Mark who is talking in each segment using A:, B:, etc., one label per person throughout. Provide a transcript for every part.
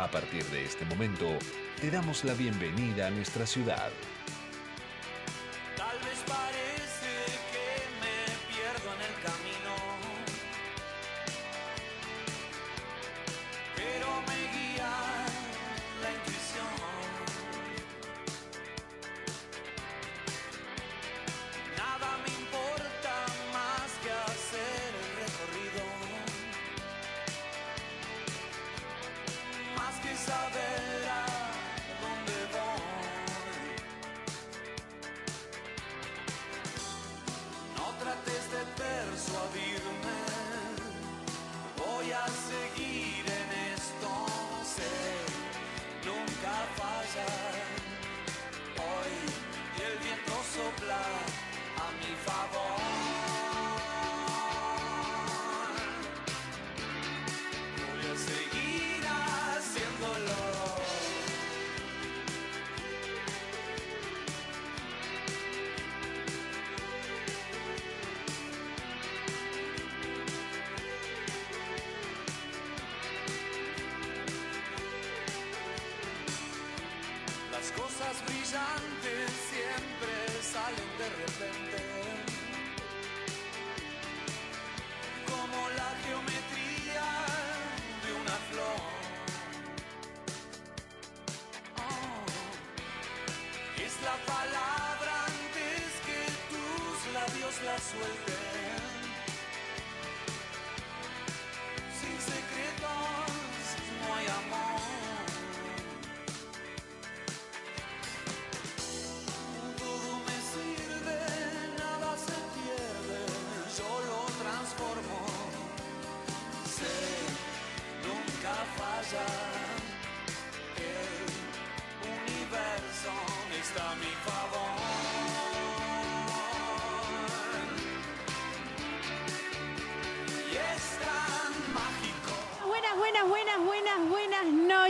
A: A partir de este momento, te damos la bienvenida a nuestra ciudad.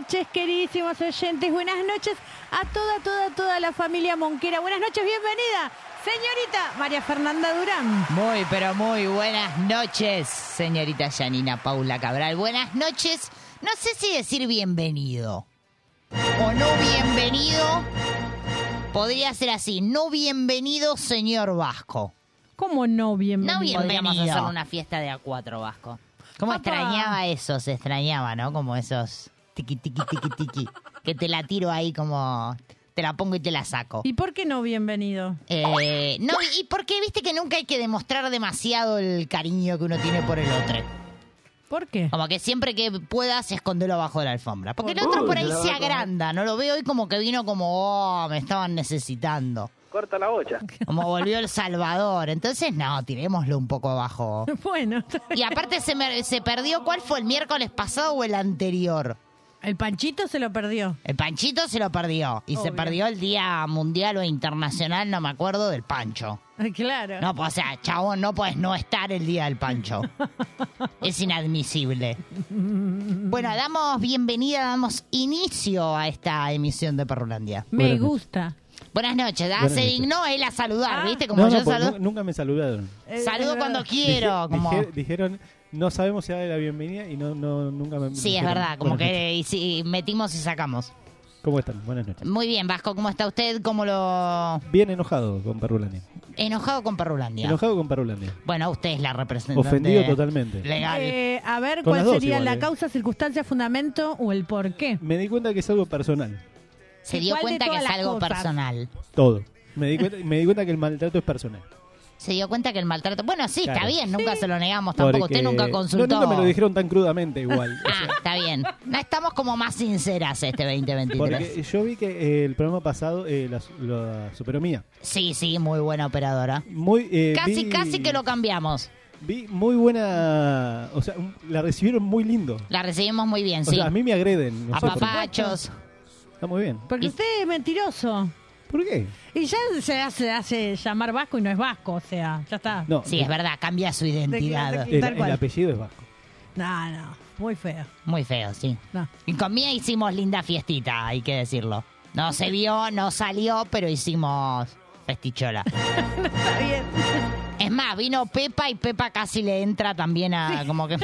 B: Noches, queridísimos oyentes. Buenas noches a toda, toda, toda la familia Monquera. Buenas noches, bienvenida, señorita María Fernanda Durán.
C: Muy, pero muy buenas noches, señorita Yanina Paula Cabral. Buenas noches. No sé si decir bienvenido o no bienvenido. Podría ser así. No bienvenido, señor Vasco.
B: ¿Cómo no bienvenido?
C: No bienvenido.
D: Podríamos hacer una fiesta de A4 Vasco.
C: ¿Cómo
B: Papá.
C: extrañaba eso? Se extrañaba, ¿no? Como esos tiqui, tiqui, tiqui, tiqui. Que te la tiro ahí como... Te la pongo y te la saco.
B: ¿Y por qué no bienvenido?
C: Eh, no, y porque viste que nunca hay que demostrar demasiado el cariño que uno tiene por el otro.
B: ¿Por qué?
C: Como que siempre que puedas esconderlo abajo de la alfombra. Porque el otro por ahí se agranda, no lo veo hoy como que vino como, oh, me estaban necesitando.
E: Corta la bocha.
C: Como volvió El Salvador. Entonces, no, tirémoslo un poco abajo.
B: Bueno,
C: Y aparte se, me- se perdió, ¿cuál fue el miércoles pasado o el anterior?
B: El panchito se lo perdió.
C: El Panchito se lo perdió. Y se perdió el día mundial o internacional, no me acuerdo, del Pancho.
B: Claro.
C: No, pues, o sea, chabón, no puedes no estar el día del Pancho. es inadmisible. Bueno, damos bienvenida, damos inicio a esta emisión de Perrulandia.
B: Me
E: Buenas
B: gusta.
C: Buenas noches. Ah,
E: Buenas
C: se
E: noches.
C: dignó él a saludar,
B: Ah.
C: ¿viste? Como
E: No,
C: yo
E: no, porque
C: saludo.
E: nu- nunca me saludaron.
B: Eh,
C: Saludo
B: eh,
C: cuando
B: verdad.
C: quiero.
E: Dije-
C: como...
E: dije- dijeron, no sabemos si darle la bienvenida y no, no nunca me
C: Sí, es verdad, como
E: "Buenas
C: que y sí, metimos y sacamos.
E: noches". ¿Cómo están? Buenas noches.
C: Muy bien, Vasco, ¿cómo está usted? ¿Cómo lo...?
E: Bien enojado con Perrulandia.
C: Enojado con Perrulandia.
E: Enojado con Perrulandia.
C: Bueno, usted es la representante...
E: Ofendido totalmente.
C: Legal.
B: Eh, a ver,
E: Con
B: ¿cuál sería
E: igual,
B: la
E: eh.
B: causa, circunstancia, fundamento o el por qué?
E: Me di cuenta que es algo personal.
C: Se dio
B: ¿cuál de
C: cuenta que es algo
B: cosas?
C: personal.
E: Todo. Me di, cuenta, me di cuenta que el maltrato es personal.
C: Se dio cuenta que el maltrato... Bueno, sí, está bien, nunca se lo negamos tampoco.
E: Porque-
C: Usted nunca consultó...
E: No, nunca me lo dijeron tan crudamente igual. O
C: Ah,
E: sea,
C: está bien. No estamos como más sinceras este 2023.
E: porque yo vi que eh, el programa pasado eh, la, la superó Mía.
C: Sí, sí, muy buena operadora.
E: Muy, eh,
C: Casi,
E: vi-
C: casi que lo cambiamos.
E: Vi muy buena. O sea, la recibieron muy lindo.
C: La recibimos muy bien,
E: O
C: sí.
E: sea, a mí me agreden. no
C: A papachos.
E: Está muy bien.
B: Porque
C: Y-
B: usted es mentiroso.
E: ¿Por qué?
B: Y ya se hace, hace llamar vasco y no es vasco, o sea, ya está.
E: No,
C: Sí, es verdad, cambia su identidad.
B: de-
E: el, apellido es vasco.
B: No, no, muy feo.
C: Muy feo, sí.
B: No.
C: Y con Mía hicimos linda fiestita, hay que decirlo. No se vio, no salió, pero hicimos festichola.
B: Está bien.
C: Es más, vino Pepa y Pepa casi le entra también a como que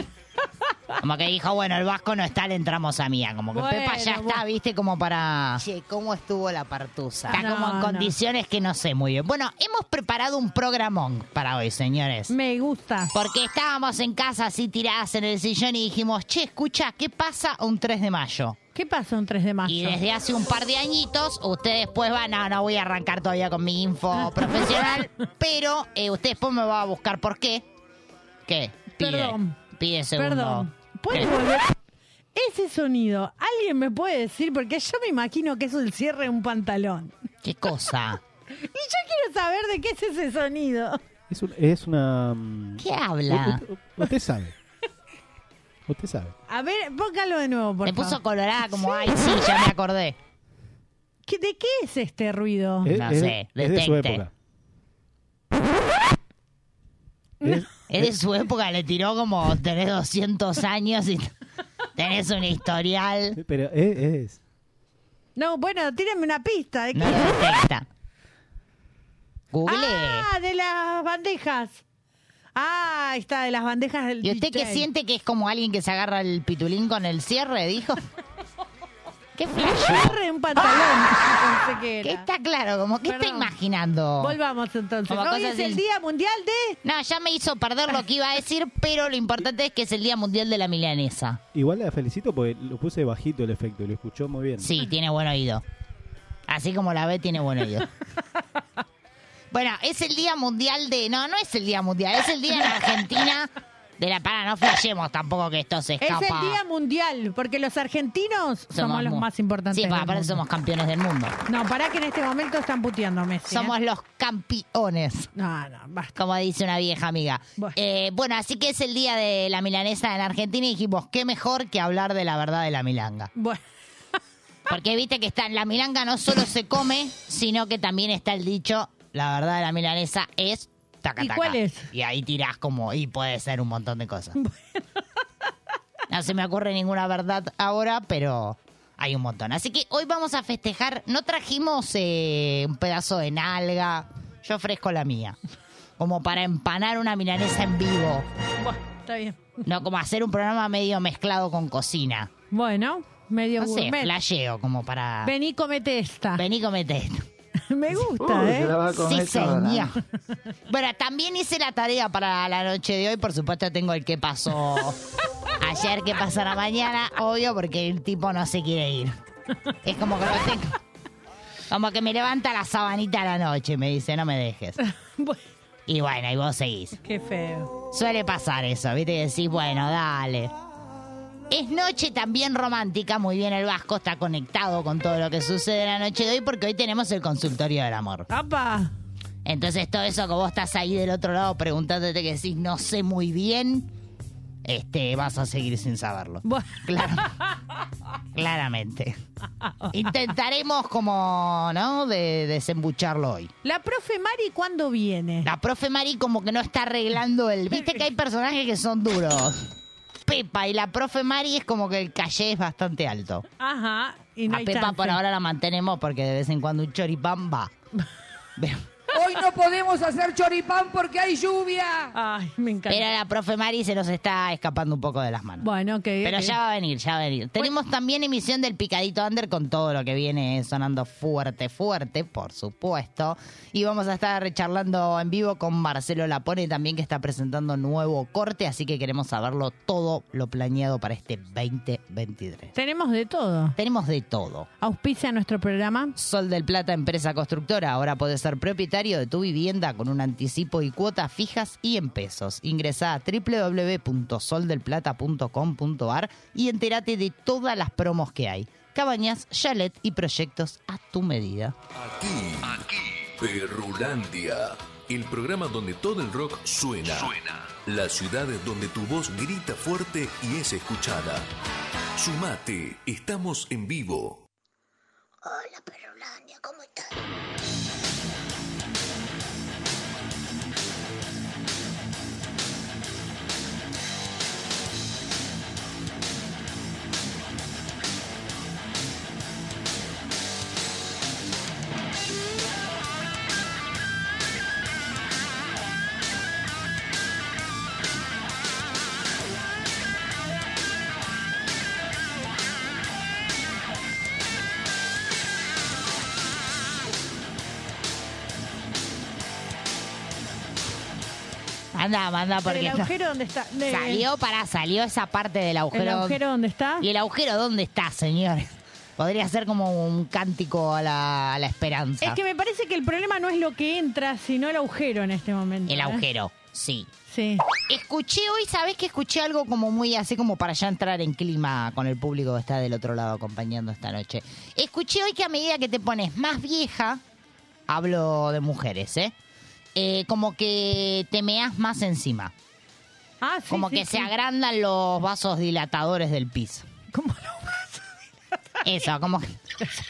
C: como que dijo, bueno, el vasco no está, le entramos a Mía. Como que
B: Bueno,
C: Pepa ya está, viste, como para...
D: Che, ¿cómo estuvo la partusa?
C: Está como en
B: no.
C: condiciones que no sé muy bien. Bueno, hemos preparado un programón para hoy, señores.
B: Me gusta.
C: Porque estábamos en casa así tiradas en el sillón y dijimos, che, escucha, ¿qué pasa un 3 de mayo?
B: ¿Qué pasó un 3 de mayo?
C: Y desde hace un par de añitos, usted después va, no, no voy a arrancar todavía con mi info profesional, pero eh, usted después me va a buscar por qué. ¿Qué? Pide,
B: Perdón.
C: Pide segundo.
B: Perdón. ¿Puede
C: ¿Qué?
B: volver? Ese sonido, ¿alguien me puede decir? Porque yo me imagino que es el cierre de un pantalón.
C: ¿Qué cosa?
B: Y yo quiero saber de qué es ese sonido.
E: Es, un- es una... mm,
C: ¿Qué habla?
E: u- u- Usted sabe. Usted sabe.
B: A ver, póngalo de nuevo, por
C: Me puso
B: favor.
C: colorada como, ay, sí, ya me acordé.
B: ¿Qué- ¿De qué es este ruido?
E: Es,
C: No
E: es-
C: sé,
E: es de su
C: detecte.
E: época. Es-
C: Es de su época, le tiró como tenés 200 años y tenés un historial.
E: pero es, es-
B: No, bueno, tírame una pista. ¿De qué?
C: No. Google.
B: Ah, de las bandejas. Ah, ahí está, de las bandejas del
C: ¿Y usted qué
B: DJ.
C: siente que es como alguien que se agarra el pitulín con el cierre, dijo? ¿Qué
B: de un pantalón. Pensé que
C: ¿Qué
B: era.
C: está claro? Como, ¿Qué está
B: Perdón.
C: imaginando?
B: Volvamos entonces.
C: Como
B: Hoy
C: cosas
B: es el
C: así.
B: Día Mundial de...
C: No, ya me hizo perder lo que iba a decir, pero lo importante es que es el Día Mundial de la Milanesa.
E: Igual la felicito porque lo puse bajito el efecto y lo escuchó muy bien.
C: Sí, tiene buen oído. Así como la ve, tiene buen oído. Bueno, es el Día Mundial de... No, no es el Día Mundial, es el Día en Argentina de la... Para, no flashemos tampoco que esto se escapa.
B: Es el Día Mundial, porque los argentinos somos, los más importantes.
C: Sí, para,
B: mundo.
C: somos campeones del mundo.
B: No, para que en este momento están puteando Messi. ¿eh?
C: Somos los campeones.
B: No, no, basta.
C: como dice una vieja amiga.
B: Bueno.
C: Eh, bueno, así que es el día de la milanesa en Argentina y dijimos, qué mejor que hablar de la verdad de la milanga.
B: Bueno,
C: Porque viste que está la milanga no solo se come, sino que también está el dicho, la verdad de la milanesa es... Taca,
B: ¿Y
C: taca.
B: cuál es?
C: Y ahí tirás como, y puede ser un montón de cosas. No se me ocurre ninguna verdad ahora, pero hay un montón. Así que hoy vamos a festejar, no trajimos eh, un pedazo de nalga, yo ofrezco la mía, como para empanar una milanesa en vivo,
B: bueno, está bien.
C: no como hacer un programa medio mezclado con cocina.
B: Bueno, medio
C: No sé,
B: gourmet.
C: flasheo, como para...
B: Vení, comete esta.
C: Vení, comete esto.
B: Me gusta, ¿eh?
C: Sí, señor. Bueno, también hice la tarea para la noche de hoy. Por supuesto, tengo el que pasó ayer, que pasará mañana, obvio, porque el tipo no se quiere ir. Es como que lo tengo. Como que me levanta la sabanita a la noche, me dice, no me dejes.
B: Bueno,
C: Y bueno, y vos seguís.
B: qué feo.
C: Suele pasar eso, ¿viste? Que decís, bueno, dale. Es noche también romántica, muy bien el Vasco está conectado con todo lo que sucede la noche de hoy porque hoy tenemos el consultorio del amor.
B: ¡Apa!
C: Entonces todo eso que vos estás ahí del otro lado preguntándote que decís no sé muy bien, este, vas a seguir sin saberlo.
B: Bueno,
C: Claro. Claramente. Intentaremos como, ¿no? De desembucharlo hoy.
B: la profe Mari, ¿cuándo viene?
C: La profe Mari como que no está arreglando el... Viste que hay personajes que son duros. Pepa y la profe Mari es como que el calle es bastante alto.
B: Ajá. Y no
C: A
B: hay
C: Pepa
B: chance.
C: por ahora la mantenemos porque de vez en cuando un choripán va.
F: Hoy no podemos hacer choripán porque hay lluvia.
B: Ay, me encanta.
C: Pero la profe Mari se nos está escapando un poco de las manos.
B: Bueno, ok.
C: Pero
B: ok.
C: ya va a venir, ya va a venir. Tenemos también emisión del Picadito Under con todo lo que viene sonando fuerte, fuerte, por supuesto. Y vamos a estar charlando en vivo con Marcelo Lapone también que está presentando nuevo corte, así que queremos saberlo todo lo planeado para este 2023.
B: Tenemos de todo.
C: Tenemos de todo.
B: Auspicia nuestro programa.
C: Sol del Plata, empresa constructora. Ahora podés ser propietario de tu vivienda con un anticipo y cuotas fijas y en pesos. Ingresa a www.soldelplata.com.ar y entérate de todas las promos que hay. Cabañas, chalet y proyectos a tu medida.
G: Aquí, aquí, Perrulandia, el programa donde todo el rock suena. La ciudad donde tu voz grita fuerte y es escuchada. Sumate, estamos en vivo.
H: Hola, Perrolandia, ¿cómo estás?
C: Manda, manda, porque
B: ¿El
C: no-
B: agujero dónde está?
C: Salió para, salió esa parte del agujero.
B: ¿El agujero dónde está?
C: ¿Y el agujero dónde está, señores? Podría ser como un cántico a la, a la esperanza.
B: Es que me parece que el problema no es lo que entra, sino el agujero en este momento.
C: El
B: ¿eh?
C: agujero, sí.
B: Sí.
C: Escuché hoy, ¿sabés que escuché algo como muy así como para ya entrar en clima con el público que está del otro lado acompañando esta noche? Escuché hoy que a medida que te pones más vieja, hablo de mujeres, ¿eh? Eh, como que te meas más encima.
B: Ah, sí,
C: como
B: sí,
C: que
B: sí.
C: se agrandan los vasos dilatadores del pis.
B: ¿Cómo
C: Eso, como, que-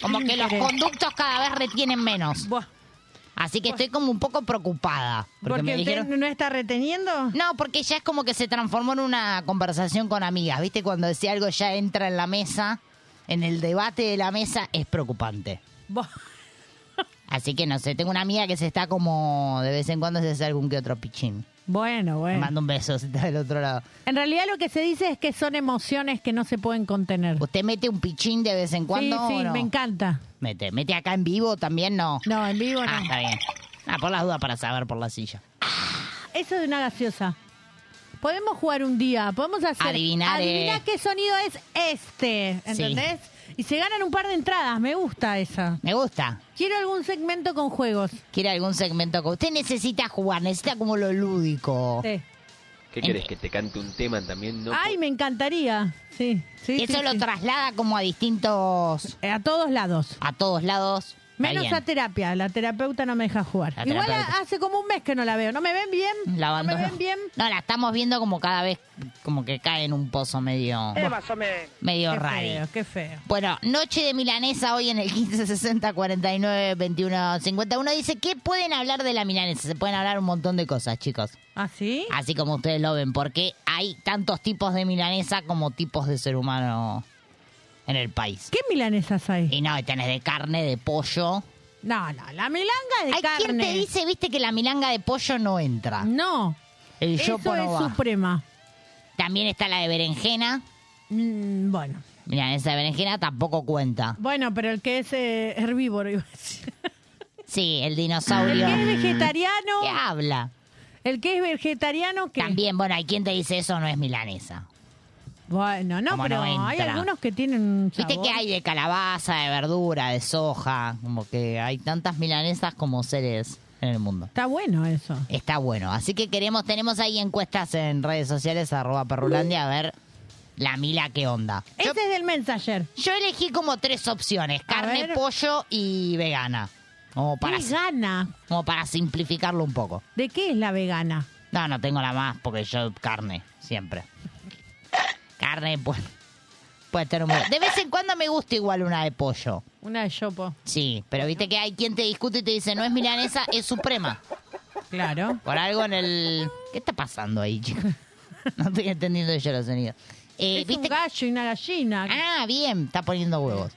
C: como que los conductos cada vez retienen menos. Así que estoy como un poco preocupada. Porque,
B: ¿Porque
C: me
B: usted
C: dijeron...
B: no está reteniendo?
C: No, porque ya es como que se transformó en una conversación con amigas. ¿Viste? Cuando decía algo ya entra en la mesa, en el debate de la mesa, es preocupante. Así que no sé, tengo una amiga que se está como de vez en cuando se hace algún que otro pichín.
B: Bueno, bueno.
C: manda un beso si está del otro lado.
B: En realidad lo que se dice es que son emociones que no se pueden contener.
C: ¿Usted mete un pichín de vez en cuando
B: sí,
C: o
B: sí,
C: no?
B: me encanta.
C: Mete, mete acá en vivo también, no.
B: No, en vivo
C: Ah,
B: no.
C: está bien. Ah, por las dudas para saber por la silla.
B: Eso de una gaseosa. Podemos jugar un día, podemos hacer...
C: Adivinar,
B: Adivina
C: eh.
B: qué sonido es este, ¿entendés? Y se ganan un par de entradas, me gusta esa.
C: Me gusta.
B: Quiero algún segmento con juegos.
C: ¿Quiere algún segmento que usted necesita jugar? Necesita como lo lúdico.
B: Sí.
I: ¿Qué querés? ¿Que te cante un tema también? No
B: Ay, me encantaría. Sí, sí.
C: Y eso
B: sí,
C: lo
B: sí.
C: traslada como a distintos...
B: A todos lados.
C: A todos lados.
B: Menos
C: bien.
B: a terapia, la terapeuta no me deja jugar.
C: La
B: Igual
C: terapeuta.
B: hace como un mes que no la veo. ¿No me ven bien?
C: La
B: ¿No me
C: abandonó.
B: ven bien?
C: No, la estamos viendo como cada vez como que cae en un pozo medio... Medio
B: Qué
C: raro.
B: feo, qué feo.
C: Bueno, noche de milanesa hoy en el 1560 49 21 51 dice que pueden hablar de la milanesa, se pueden hablar un montón de cosas, chicos.
B: ¿Ah, sí?
C: Así como ustedes lo ven, porque hay tantos tipos de milanesa como tipos de ser humano en el país.
B: ¿Qué milanesas hay?
C: Y no, tenés de carne, de pollo.
B: No, no, la milanga de
C: Hay
B: carne.
C: quien te dice, viste, que la milanga de pollo no entra.
B: No,
C: El
B: eso
C: yopo no
B: es
C: va.
B: suprema.
C: También está la de berenjena.
B: Mm, bueno,
C: Milanesa de berenjena tampoco cuenta.
B: bueno, pero el que es eh, herbívoro, iba a decir.
C: Sí, el
B: El
C: dinosaurio.
B: que es vegetariano,
C: ¿Qué habla?
B: el que es vegetariano, que
C: También, bueno, hay quien te dice eso no es milanesa.
B: Bueno, no,
C: Como
B: pero hay algunos que tienen un
C: Viste que hay de calabaza, de verdura, de soja, como que hay tantas milanesas como seres en el mundo.
B: Está bueno eso.
C: Está bueno, así que queremos, tenemos ahí encuestas en redes sociales, arroba perrulandia, a ver la mila qué onda. Yo,
B: Ese es del Messenger.
C: yo elegí como tres opciones, carne, pollo y vegana. Como para,
B: Vegana.
C: como para simplificarlo un poco.
B: ¿De qué es la vegana?
C: No, no tengo la más porque yo carne, siempre. Carne, pues. Puede tener un... De vez en cuando me gusta igual una de pollo.
B: Una de chopo.
C: Sí, pero viste que hay quien te discute y te dice, no es milanesa, es suprema.
B: Claro.
C: Por algo en el... ¿Qué está pasando ahí, chicos? No estoy entendiendo yo los sonidos. Eh,
B: es
C: ¿viste?
B: un gallo y una gallina.
C: Ah, bien, está poniendo huevos.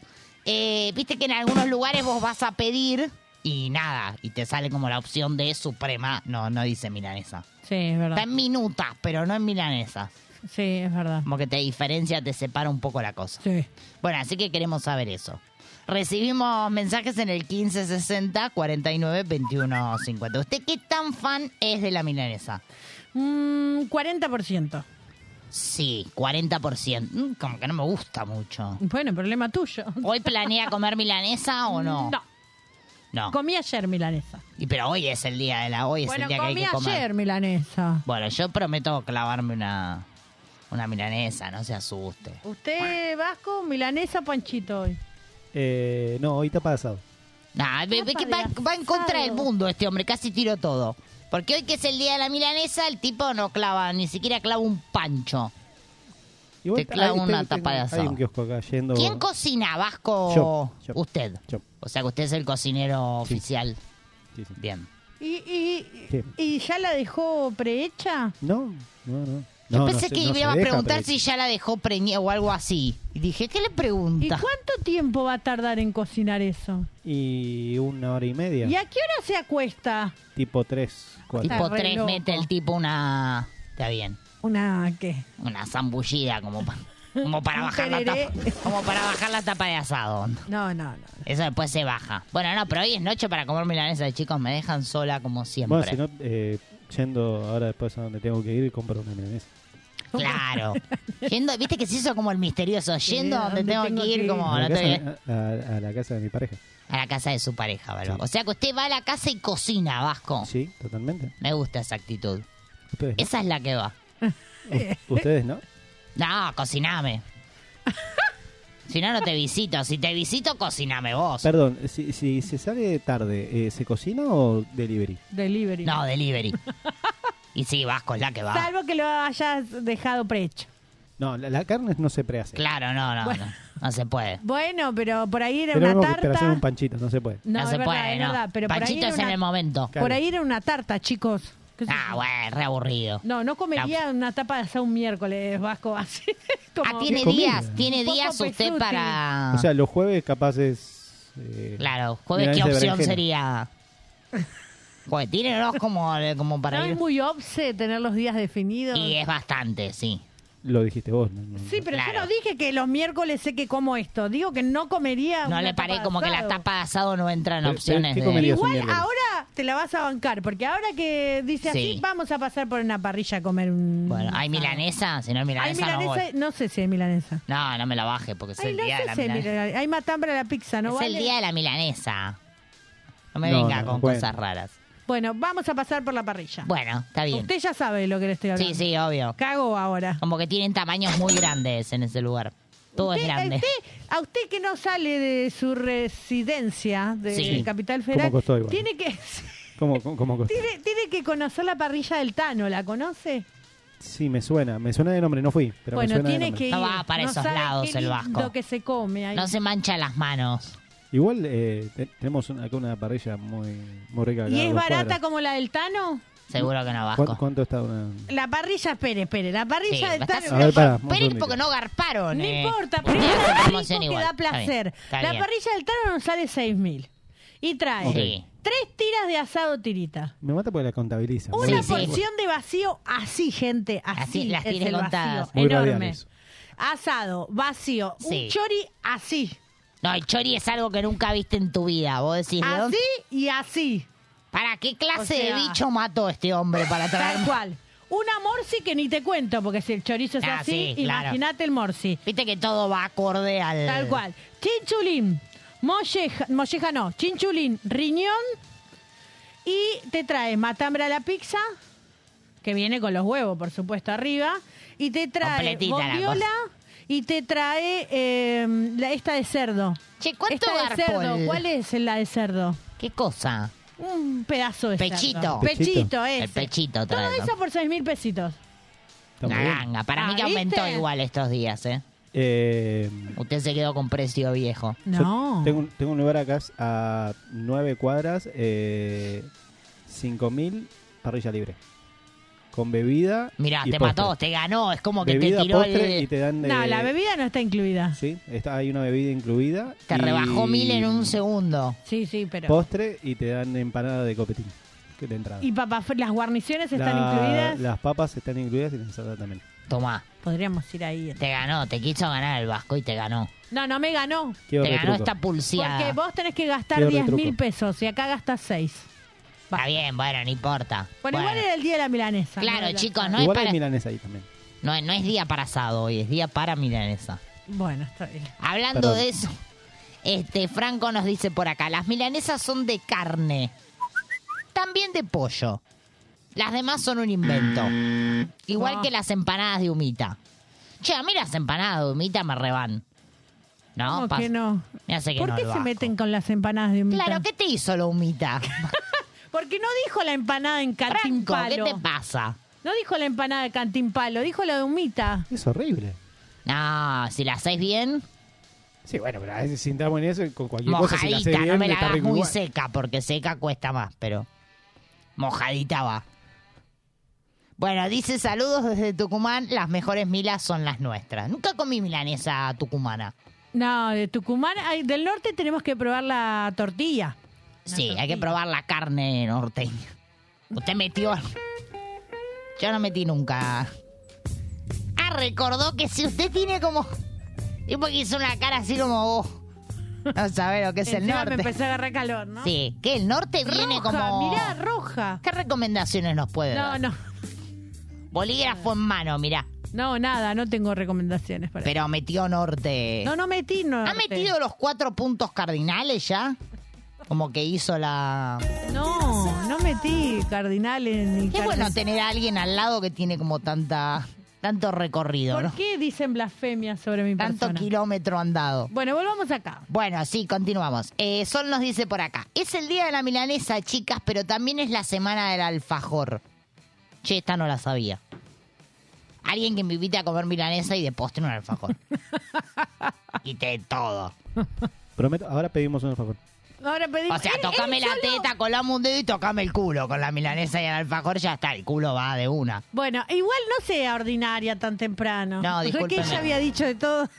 C: Eh, viste que en algunos lugares vos vas a pedir y nada, y te sale como la opción de suprema. No, no dice milanesa.
B: Sí, es verdad.
C: Está en minutas, pero no en milanesa.
B: Sí, es verdad.
C: Como que te diferencia, te separa un poco la cosa.
B: Sí.
C: Bueno, así que queremos saber eso. Recibimos mensajes en el 1560 49 21 50. ¿Usted qué tan fan es de la milanesa?
B: Mm, 40%.
C: Sí, 40%. Mm, Como que no me gusta mucho.
B: Bueno, problema tuyo.
C: ¿Hoy planea comer milanesa o no?
B: No.
C: No.
B: Comí ayer milanesa.
C: Y pero hoy es el día de la hoy es
B: bueno,
C: el día que hay
B: comí
C: que comer.
B: ayer milanesa.
C: Bueno, yo prometo clavarme una una milanesa, no se asuste.
B: ¿Usted, Vasco, milanesa panchito hoy?
E: Eh, no, hoy está pasado.
C: Nah, ve, ve que va,
B: de
C: va en contra del
B: asado.
C: mundo este hombre, casi tiró todo. Porque hoy que es el día de la milanesa, el tipo no clava, ni siquiera clava un pancho.
E: Igual
C: Te clavo
E: hay-
C: una
E: tengo-
C: tapa de
E: Hay
C: asado.
E: un kiosco acá yendo.
C: ¿Quién cocina, Vasco?
E: Yo, yo.
C: Usted.
E: Yo.
C: O sea que usted es el cocinero
E: Sí.
C: oficial.
E: Sí, sí.
C: Bien.
B: ¿Y, y, y ya la dejó prehecha?
E: No, no, no.
C: Yo pensé
E: no se-
C: que
E: no
C: iba a
E: deja,
C: preguntar
E: pero-
C: si ya la dejó preñada o algo así. Y dije, ¿qué le
B: ¿Y
C: pregunta?
B: cuánto tiempo va a tardar en cocinar eso?
E: Y una hora y media.
B: ¿Y a qué hora se acuesta?
E: Tipo tres, cuatro.
C: Tipo
B: Está re
C: 3
B: loco.
C: mete el tipo una... Está bien.
B: ¿Una qué?
C: Una zambullida como, pa- como para bajar la tapa. Como para bajar la tapa de asado.
B: No, no, no.
C: Eso después se baja. Bueno, no, pero hoy es noche para comer milanesa de chicos. Me dejan sola como siempre.
E: Bueno, si no, eh, yendo ahora después a donde tengo que ir, compro una milanesa.
C: Claro. Yendo, viste que se hizo como el misterioso. Yendo a donde, tengo, que ir, como
E: a,
C: no
E: la
C: te
E: casa, a- a la casa de mi pareja.
C: a la casa de su pareja, ¿verdad?
E: Sí.
C: O sea que usted va a la casa y cocina, Vasco.
E: Sí, totalmente.
C: Me gusta esa actitud.
E: Ustedes no.
C: Esa es la que va.
E: U- Ustedes no.
C: No, cociname. Si no, no te visito. Si te visito, cociname vos.
E: Perdón, si, si se sale tarde, eh, ¿se cocina o delivery?
B: Delivery.
C: No, delivery. Y sí, Vasco es la que va.
B: Salvo que lo hayas dejado prehecho.
E: No, la, la carne no se prehace.
C: Claro, no, no, no. No se puede.
B: Bueno, pero por ahí era
E: Pero
B: una
E: no, pero hacer
B: tarta.
E: un panchito, no se puede.
B: No,
C: se
B: verdad,
C: puede, no.
B: verdad, pero por ahí,
C: Panchito es en el momento.
E: Claro.
B: por ahí era una tarta, chicos. ¿Qué sé
C: Ah, bueno, re aburrido.
B: No, no comería una tapa de asado un miércoles, Vasco, así. como-
C: Ah, tiene días, tiene días usted
B: pesuti.
C: para...
E: O sea, los jueves capaz es... eh,
C: Claro, jueves qué opción sería... Joder, tiene dos como, como para
B: ¿No
C: ir...
B: es muy obse tener los días definidos?
C: Y es bastante, sí.
E: Lo dijiste vos. ¿no? No-
B: Sí, pero yo no dije que los miércoles sé que como esto. Digo que no comería
C: No le paré como que la tapa de asado no entra en
E: Pero-
C: opciones
E: pero, ¿qué
C: de...
E: comerías un
B: Igual
E: miércoles?
B: ahora te la vas a bancar, porque ahora que dice así,
C: Sí.
B: vamos a pasar por una parrilla a comer un...
C: Bueno, ¿hay milanesa? Si no hay
B: Hay
C: milanesa, no voy.
B: milanesa, no sé si hay milanesa.
C: No, no me la baje porque es
B: Ay,
C: el
B: no
C: día
B: sé
C: de la
B: si hay
C: milanesa.
B: milanesa. Hay matambre a la pizza, ¿no
C: es
B: vale?
C: el día de la milanesa. No me
E: No,
C: venga
E: no,
C: con
E: bueno.
C: cosas raras.
B: Bueno, vamos a pasar por la parrilla.
C: Bueno, está bien.
B: Usted ya sabe lo que le estoy hablando.
C: Sí, sí, obvio.
B: Cago ahora.
C: Como que tienen tamaños muy grandes en ese lugar. Todo es
B: Usted-
C: grande.
B: A usted, a usted que no sale de su residencia de
C: Sí.
B: Capital
E: ¿Cómo
B: Federal,
E: costó igual?
B: tiene que
E: ¿Cómo, cómo, cómo costó?
B: tiene, tiene que conocer la parrilla del Tano, ¿la conoce?
E: Sí, me suena. Me suena de nombre, no fui. Pero me
B: bueno,
E: suena de
B: tiene
E: nombre.
B: que ir.
C: No va para esos
B: sabe
C: lados
B: qué
C: el
B: lindo
C: Vasco.
B: que se come ahí.
C: No se mancha las manos.
E: Igual eh, te- tenemos una- acá una parrilla muy, muy rica. acá
B: ¿Y
E: a
B: es
E: dos
B: barata
E: cuadras.
B: como la del Tano?
C: Seguro que no,
E: ¿Cuánto,
C: Vasco.
E: cuánto está una...?
B: La parrilla, espere, espere. La parrilla
C: Sí,
B: del Tano.
E: A ver, pará, un
C: Esperen
E: segundito.
C: porque no garparon.
B: No
C: eh.
B: importa, pero es rico que
C: igual.
B: da
C: Está bien,
B: placer.
C: está
B: la
C: bien.
B: parrilla del Tano nos sale 6 mil. Y trae
C: Sí.
B: tres tiras de asado tirita.
E: Me mata porque la contabiliza.
B: Una
C: Sí, sí.
B: porción de vacío así, gente, así,
C: Así, las
B: es el
C: contadas.
B: vacío,
E: Muy
B: enorme. Asado, vacío,
C: Sí.
B: un chori así,
C: No, el chori es algo que nunca viste en tu vida. Vos decís, ¿de dónde-
B: así y así,
C: ¿Para qué clase
B: O sea,
C: de bicho mató este hombre para
B: tal
C: traer?
B: cual. Una morsi que ni te cuento, porque si el chorizo es
C: Ah,
B: así,
C: sí, claro.
B: imagínate el morsi.
C: Viste que todo va acorde al...
B: Tal cual. Chinchulín, molleja, molleja no, chinchulín, riñón y te trae matambre a la pizza, que viene con los huevos, por supuesto, arriba, y te trae
C: Completita la
B: bondiola y te trae eh, la, esta de cerdo.
C: Che, ¿cuánto
B: esta de cerdo, ¿cuál es la de cerdo?
C: ¿Qué cosa?
B: Un pedazo de
C: Pechito.
B: cerdo.
E: Pechito.
B: Pechito, ese.
C: El pechito
B: Todo
C: trae.
B: eso por seis mil pesitos.
C: Una ganga. Para mí
B: Ah,
C: que aumentó
B: ¿viste?
C: igual estos días, ¿eh?
E: Eh,
C: Usted se quedó con precio viejo.
E: yo
B: No.
E: tengo, un- tengo un lugar acá a nueve cuadras, eh, 5.000 parrilla libre. Con bebida.
C: Mirá,
E: y
C: te
E: postre.
C: mató, te ganó. Es como que
E: Bebida,
C: te tiró
E: postre
C: el...
E: y te dan.
B: No,
E: eh,
B: la bebida no está incluida.
E: Sí, está, hay una bebida incluida.
C: Te
E: y
C: rebajó mil en un segundo.
B: Sí, sí, pero...
E: Postre y te dan empanada de copetín. Que de entrada.
B: ¿Y papas, las guarniciones están
E: La-
B: incluidas?
E: Las papas están incluidas y la ensalada también.
C: Tomá,
B: Podríamos ir ahí.
C: te ganó, te quiso ganar el Vasco y te ganó.
B: No, no me ganó.
E: ¿Qué
C: Te ganó esta pulseada.
B: Porque vos tenés que gastar
E: ¿Qué otro
B: 10 mil pesos y acá gastas 6.
C: Está bien, bueno, no importa.
B: Bueno,
C: Bueno,
B: igual era el día de la milanesa.
C: Claro,
B: ¿no? De la-
C: chicos, no es
E: Igual
C: para...
E: hay milanesa ahí también.
C: No, no es día para asado hoy, es día para milanesa.
B: Bueno, está bien.
C: Hablando
E: Perdón.
C: de eso, este Franco nos dice por acá, las milanesas son de carne, también de pollo. Las demás son un invento. Igual
B: No.
C: que las empanadas de humita. Che, a mí las empanadas de humita me reban. ¿No?
B: ¿Cómo
C: Pas-
B: que no?
C: Me hace que
B: ¿Por
C: no
B: qué se meten con las empanadas de humita?
C: Claro, ¿qué te hizo la humita?
B: Porque no dijo la empanada en
C: Franco,
B: Cantimpalo.
C: ¿qué te pasa?
B: No dijo la empanada de Cantimpalo, dijo la de humita.
E: Es horrible.
C: No, si la hacéis bien,
E: Sí, bueno, pero a veces si entramos en eso, con cualquier cosa, si la bien,
C: no me la
E: está
C: hagas muy
E: igual.
C: seca, porque seca cuesta más, pero mojadita va. Bueno, dice saludos desde Tucumán, las mejores milas son las nuestras. Nunca comí milanesa tucumana.
B: No, de Tucumán, ay, del norte tenemos que probar la tortilla.
C: Sí, hay que probar la carne norteña. Usted metió... Yo no metí nunca. Ah, recordó que si usted tiene como... Tipo que hizo una cara así como... oh, no sabe lo que es el norte.
B: me empezó a agarrar calor, ¿no?
C: Sí, que el norte viene como...
B: mirá, roja.
C: ¿Qué recomendaciones nos puede
B: No,
C: dar?
B: no.
C: Bolígrafo en mano, mirá.
B: No, nada, no tengo recomendaciones para
C: Pero metió norte.
B: No, no metí, no.
C: ¿Ha metido los cuatro puntos cardinales ya? Como que hizo la...
B: No, no metí cardinales ni
C: Qué bueno tener a alguien al lado que tiene como tanta tanto recorrido,
B: ¿Por
C: ¿no?
B: qué dicen blasfemia sobre mi
C: Tanto
B: persona?
C: kilómetro andado.
B: Bueno, volvamos acá.
C: Bueno, sí, continuamos. Eh, Sol nos dice por acá. Es el día de la milanesa, chicas, pero también es la semana del alfajor. Che, esta no la sabía. Alguien que me invite a comer milanesa y de postre un alfajor. y de todo.
E: Prometo, ahora pedimos un favor.
B: Ahora.
C: O sea,
B: Él-
C: tocame
B: él
C: la
B: solo-
C: teta, colame un dedo y tocame el culo. Con la milanesa y el alfajor ya está, el culo va de una.
B: Bueno, igual no sea ordinaria tan temprano.
C: No,
B: sea, que ella había dicho de todo.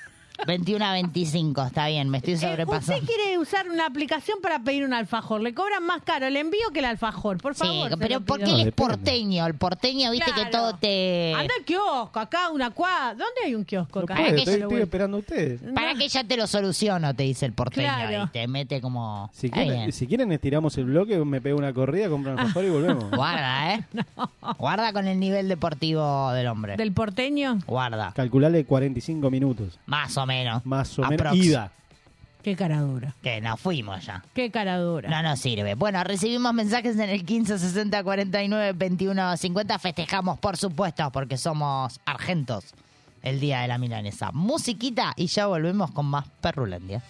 C: 21 a 25, está bien, me estoy
B: Eh,
C: sobrepasando.
B: usted quiere usar una aplicación para pedir un alfajor. Le cobran más caro el envío que el alfajor, por
C: Sí,
B: favor. se
C: pero
B: lo
C: porque
B: pido.
C: él es porteño. El porteño, viste que todo te...
B: Anda al kiosco, acá una cuadra. ¿Dónde hay un kiosco acá?
C: puede,
B: Que
C: estoy-
E: Estoy esperando a ustedes.
C: Para que ya te lo soluciono, te dice el porteño.
B: Claro.
C: Y te mete como...
E: Si
C: Está
E: quieren,
C: bien.
E: si quieren estiramos el bloque, me pego una corrida, compro un alfajor y volvemos.
C: Guarda, ¿eh? Guarda con el nivel deportivo del hombre.
B: ¿Del porteño?
C: Guarda.
E: Calculale 45 minutos.
C: Más o menos.
E: Más o menos.
C: Aprox.
E: Ida.
B: Qué cara dura.
C: Que nos fuimos ya.
B: Qué cara dura.
C: No nos sirve. Bueno, recibimos mensajes en el 15 60 49 21 50. Festejamos, por supuesto, porque somos argentos el día de la milanesa. Musiquita y ya volvemos con más Perrulandia.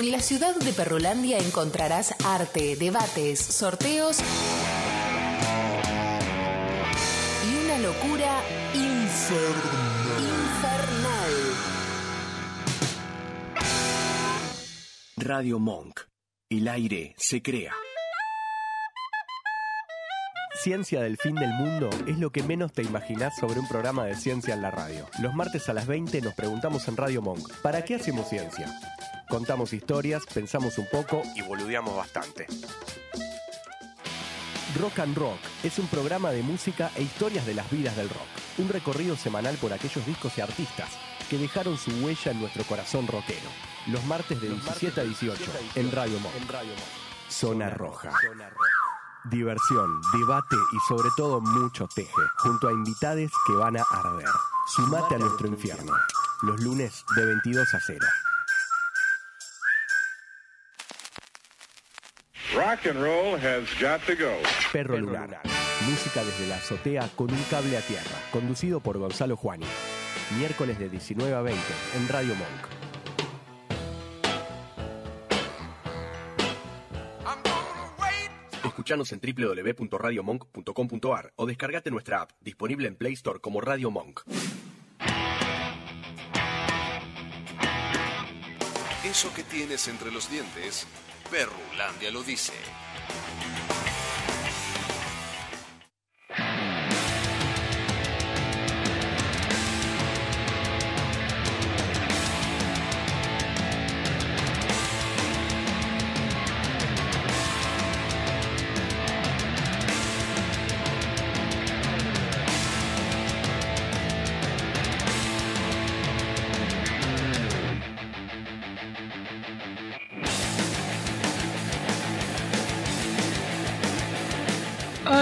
J: En la ciudad de Perrolandia encontrarás arte, debates, sorteos y una locura infernal. infernal.
K: Radio Monk. El aire se crea.
L: Ciencia del fin del mundo es lo que menos te imaginás sobre un programa de ciencia en la radio. Los martes a las 20 nos preguntamos en Radio Monk, ¿para qué hacemos ciencia? Contamos historias, pensamos un poco y boludeamos bastante. Rock and Rock es un programa de música e historias de las vidas del rock. Un recorrido semanal por aquellos discos y artistas que dejaron su huella en nuestro corazón rockero. Los martes de 17 a 18 en Radio Monk. Zona Roja. Diversión, debate y sobre todo mucho teje, junto a invitades que van a arder. Sumate a nuestro infierno, los lunes de 22 a 0.
M: Rock and roll has got to go.
L: Perro Lunar, música desde la azotea con un cable a tierra, conducido por Gonzalo Juani. Miércoles de 19 a 20 en Radio Monk. Escuchanos en www.radiomonk.com.ar o descargate nuestra app, disponible en Play Store como Radio Monk.
G: Eso que tienes entre los dientes, Perrulandia lo dice.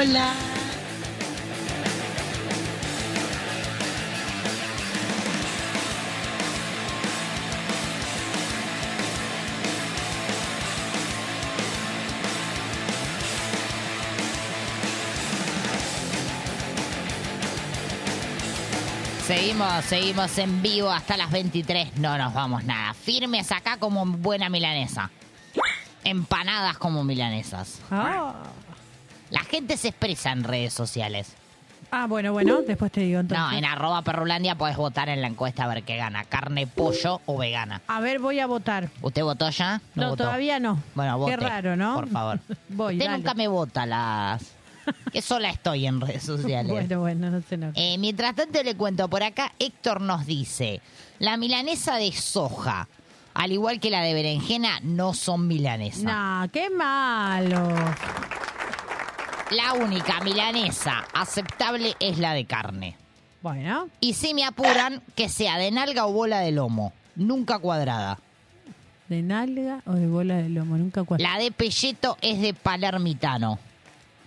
C: Hola. Seguimos, seguimos en vivo hasta las 23. No nos vamos nada. Firmes acá como buena milanesa. Empanadas como milanesas.
B: Ah.
C: La gente se expresa en redes sociales.
B: Ah, bueno, bueno, después te digo entonces.
C: No, en arroba perrulandia podés votar en la encuesta a ver qué gana. Carne, pollo o vegana.
B: A ver, voy a votar.
C: ¿Usted votó ya?
B: No,
C: votó?
B: todavía no.
C: Bueno, vote.
B: Qué raro, ¿no?
C: Por favor.
B: Voy,
C: Usted
B: dale.
C: nunca me vota las... Que sola estoy en redes sociales.
B: Bueno, bueno, no sé. No.
C: Eh, mientras tanto le cuento, por acá Héctor nos dice, la milanesa de soja, al igual que la de berenjena, no son milanesas.
B: Nah, qué malo.
C: La única milanesa aceptable es la de carne.
B: Bueno.
C: Y si me apuran, que sea de nalga o bola de lomo, nunca cuadrada.
B: ¿De nalga o de bola de lomo? Nunca cuatro.
C: La de pelleto es de palermitano.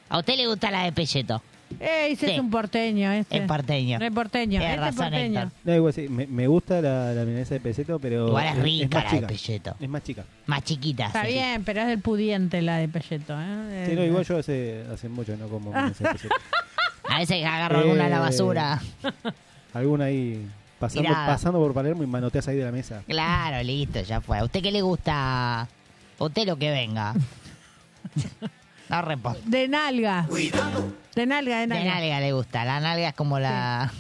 C: ¿A usted le gusta la de pelleto?
B: Ey, ese
C: Sí.
B: es un porteño. Este.
C: Es porteño.
B: No es porteño.
C: Tiene
B: Este es
C: razón,
B: porteño.
C: Héctor.
E: No, igual sí, me, me gusta la, la milanesa de peseto, pero.
C: Igual es rica
E: más
C: la de
E: chica.
C: pelleto.
E: Es más chica.
C: Más chiquita.
B: Está
C: sí.
B: bien, pero es del pudiente la de pelleto. ¿eh?
E: Sí, no,
B: Eh,
E: igual yo hace, hace mucho no como milanesa de peseto.
C: A veces agarro alguna a la
E: Eh,
C: basura.
E: Alguna ahí pasando por Palermo y manoteas ahí de la mesa.
C: Claro, listo, ya fue. ¿A usted qué le gusta? ¿A usted lo que venga? No responde.
B: De nalga. De nalga, de
C: De
B: nalga.
C: nalga le gusta. La nalga es como la,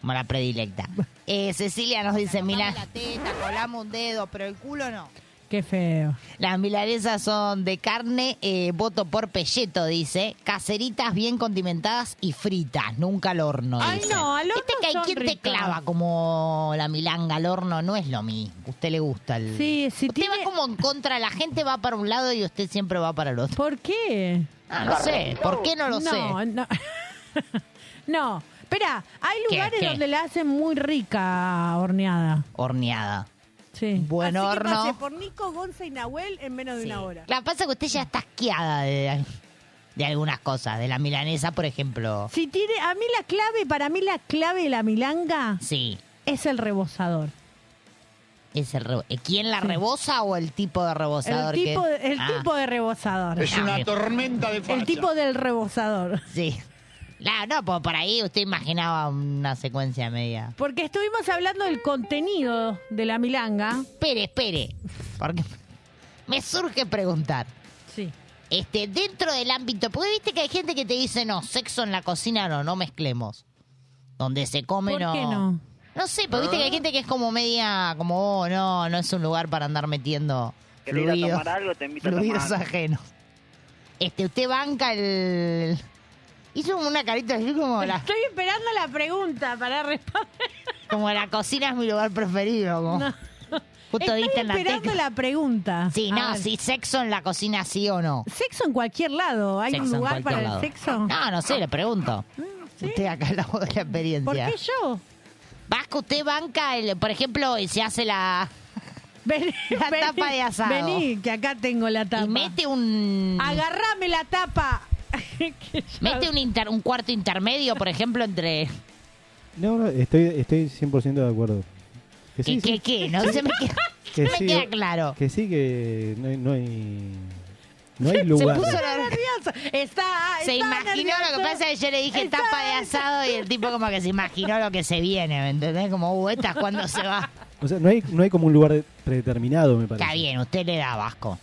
C: como la predilecta. Eh, Cecilia nos dice, Milan... La teta, colamos un dedo, pero el culo no.
B: Qué feo.
C: Las milanesas son de carne, eh, voto por pelleto, dice. Caseritas bien condimentadas y fritas, nunca al horno.
B: Ay,
C: dice.
B: no, al horno
C: Viste que hay
B: son
C: quien te
B: ricas.
C: clava como la milanga al horno, no es lo mismo. A usted le gusta el...
B: Sí, si
C: usted
B: tiene-
C: va como en contra, la gente va para un lado y usted siempre va para el otro.
B: ¿Por qué?
C: Ah, no sé, ¿por qué no lo sé?
B: No, no. no. Espera, hay
C: ¿Qué,
B: lugares
C: qué?
B: donde la hacen muy rica horneada.
C: Horneada.
B: Sí.
C: Buen
B: Así que
C: horno.
B: pasé por Nico, Gonza y Nahuel en menos de
C: Sí.
B: una hora.
C: La pasa que usted ya está asqueada de, de algunas cosas. De la milanesa, por ejemplo.
B: Si tiene, a mí la clave, para mí la clave de la milanga
C: Sí.
B: es el rebozador.
C: Es el re- ¿eh, ¿Quién la rebosa o el tipo de
B: El
C: rebosador?
B: tipo,
C: que...
B: de, el
C: Ah,
B: tipo de rebozador.
C: Es una
M: tormenta de
B: El tipo del rebozador.
C: Sí. La- no, pues por ahí usted imaginaba una secuencia media.
B: Porque estuvimos hablando del contenido de la milanga.
C: Espere, espere. Porque me surge preguntar.
B: Sí.
C: Este, dentro del ámbito, porque viste que hay gente que te dice, no, sexo en la cocina no, no mezclemos. Donde se come
B: ¿Por
C: no.
B: qué no?
C: No sé, porque viste que hay gente que es como media, como, oh, no, no es un lugar para andar metiendo
N: ¿Querés ir a
C: fluidos,
N: tomar algo? Te invito a
C: fluidos
N: tomar.
C: ajenos. Este, usted banca el... Hizo una carita así como la,
B: Estoy esperando la pregunta para responder.
C: como la cocina es mi lugar preferido. Como,
B: No.
C: Justo
B: Estoy
C: diste en la
B: esperando
C: tecla.
B: la pregunta.
C: Sí,
B: A
C: no,
B: ver.
C: si sexo en la cocina sí o no.
B: Sexo en cualquier lado. ¿Hay
C: Sexo
B: un
C: en
B: lugar
C: cualquier
B: para
C: lado.
B: el sexo?
C: No, no sé, le pregunto. Usted acá la voz de la experiencia.
B: ¿Por qué yo?
C: Vasco, usted banca, el, por ejemplo, y se hace la,
B: Vení,
C: la tapa de asado.
B: Vení, que acá tengo la tapa.
C: Y mete un...
B: Agarrame la tapa. Que ya-
C: Mete un, inter- un cuarto intermedio, por ejemplo, entre...
E: No, no, estoy, estoy 100% de acuerdo. Que sí,
C: ¿Qué,
E: sí,
C: qué, qué? No se me queda,
E: que
C: no me
E: sí,
C: queda claro.
E: Que sí, que no hay, no hay, no hay
C: Se
E: lugar.
C: puso
B: Está
C: la-
B: nervioso. Está,
C: Se
B: está
C: imaginó lo que pasa es que yo le dije
B: Está-
C: tapa de asado y el tipo como que se imaginó lo que se viene, ¿me entendés? Como, uh, esta es cuando se va.
E: O sea, no hay, no hay como un lugar de- predeterminado, me parece.
C: Está bien, usted le da Vasco.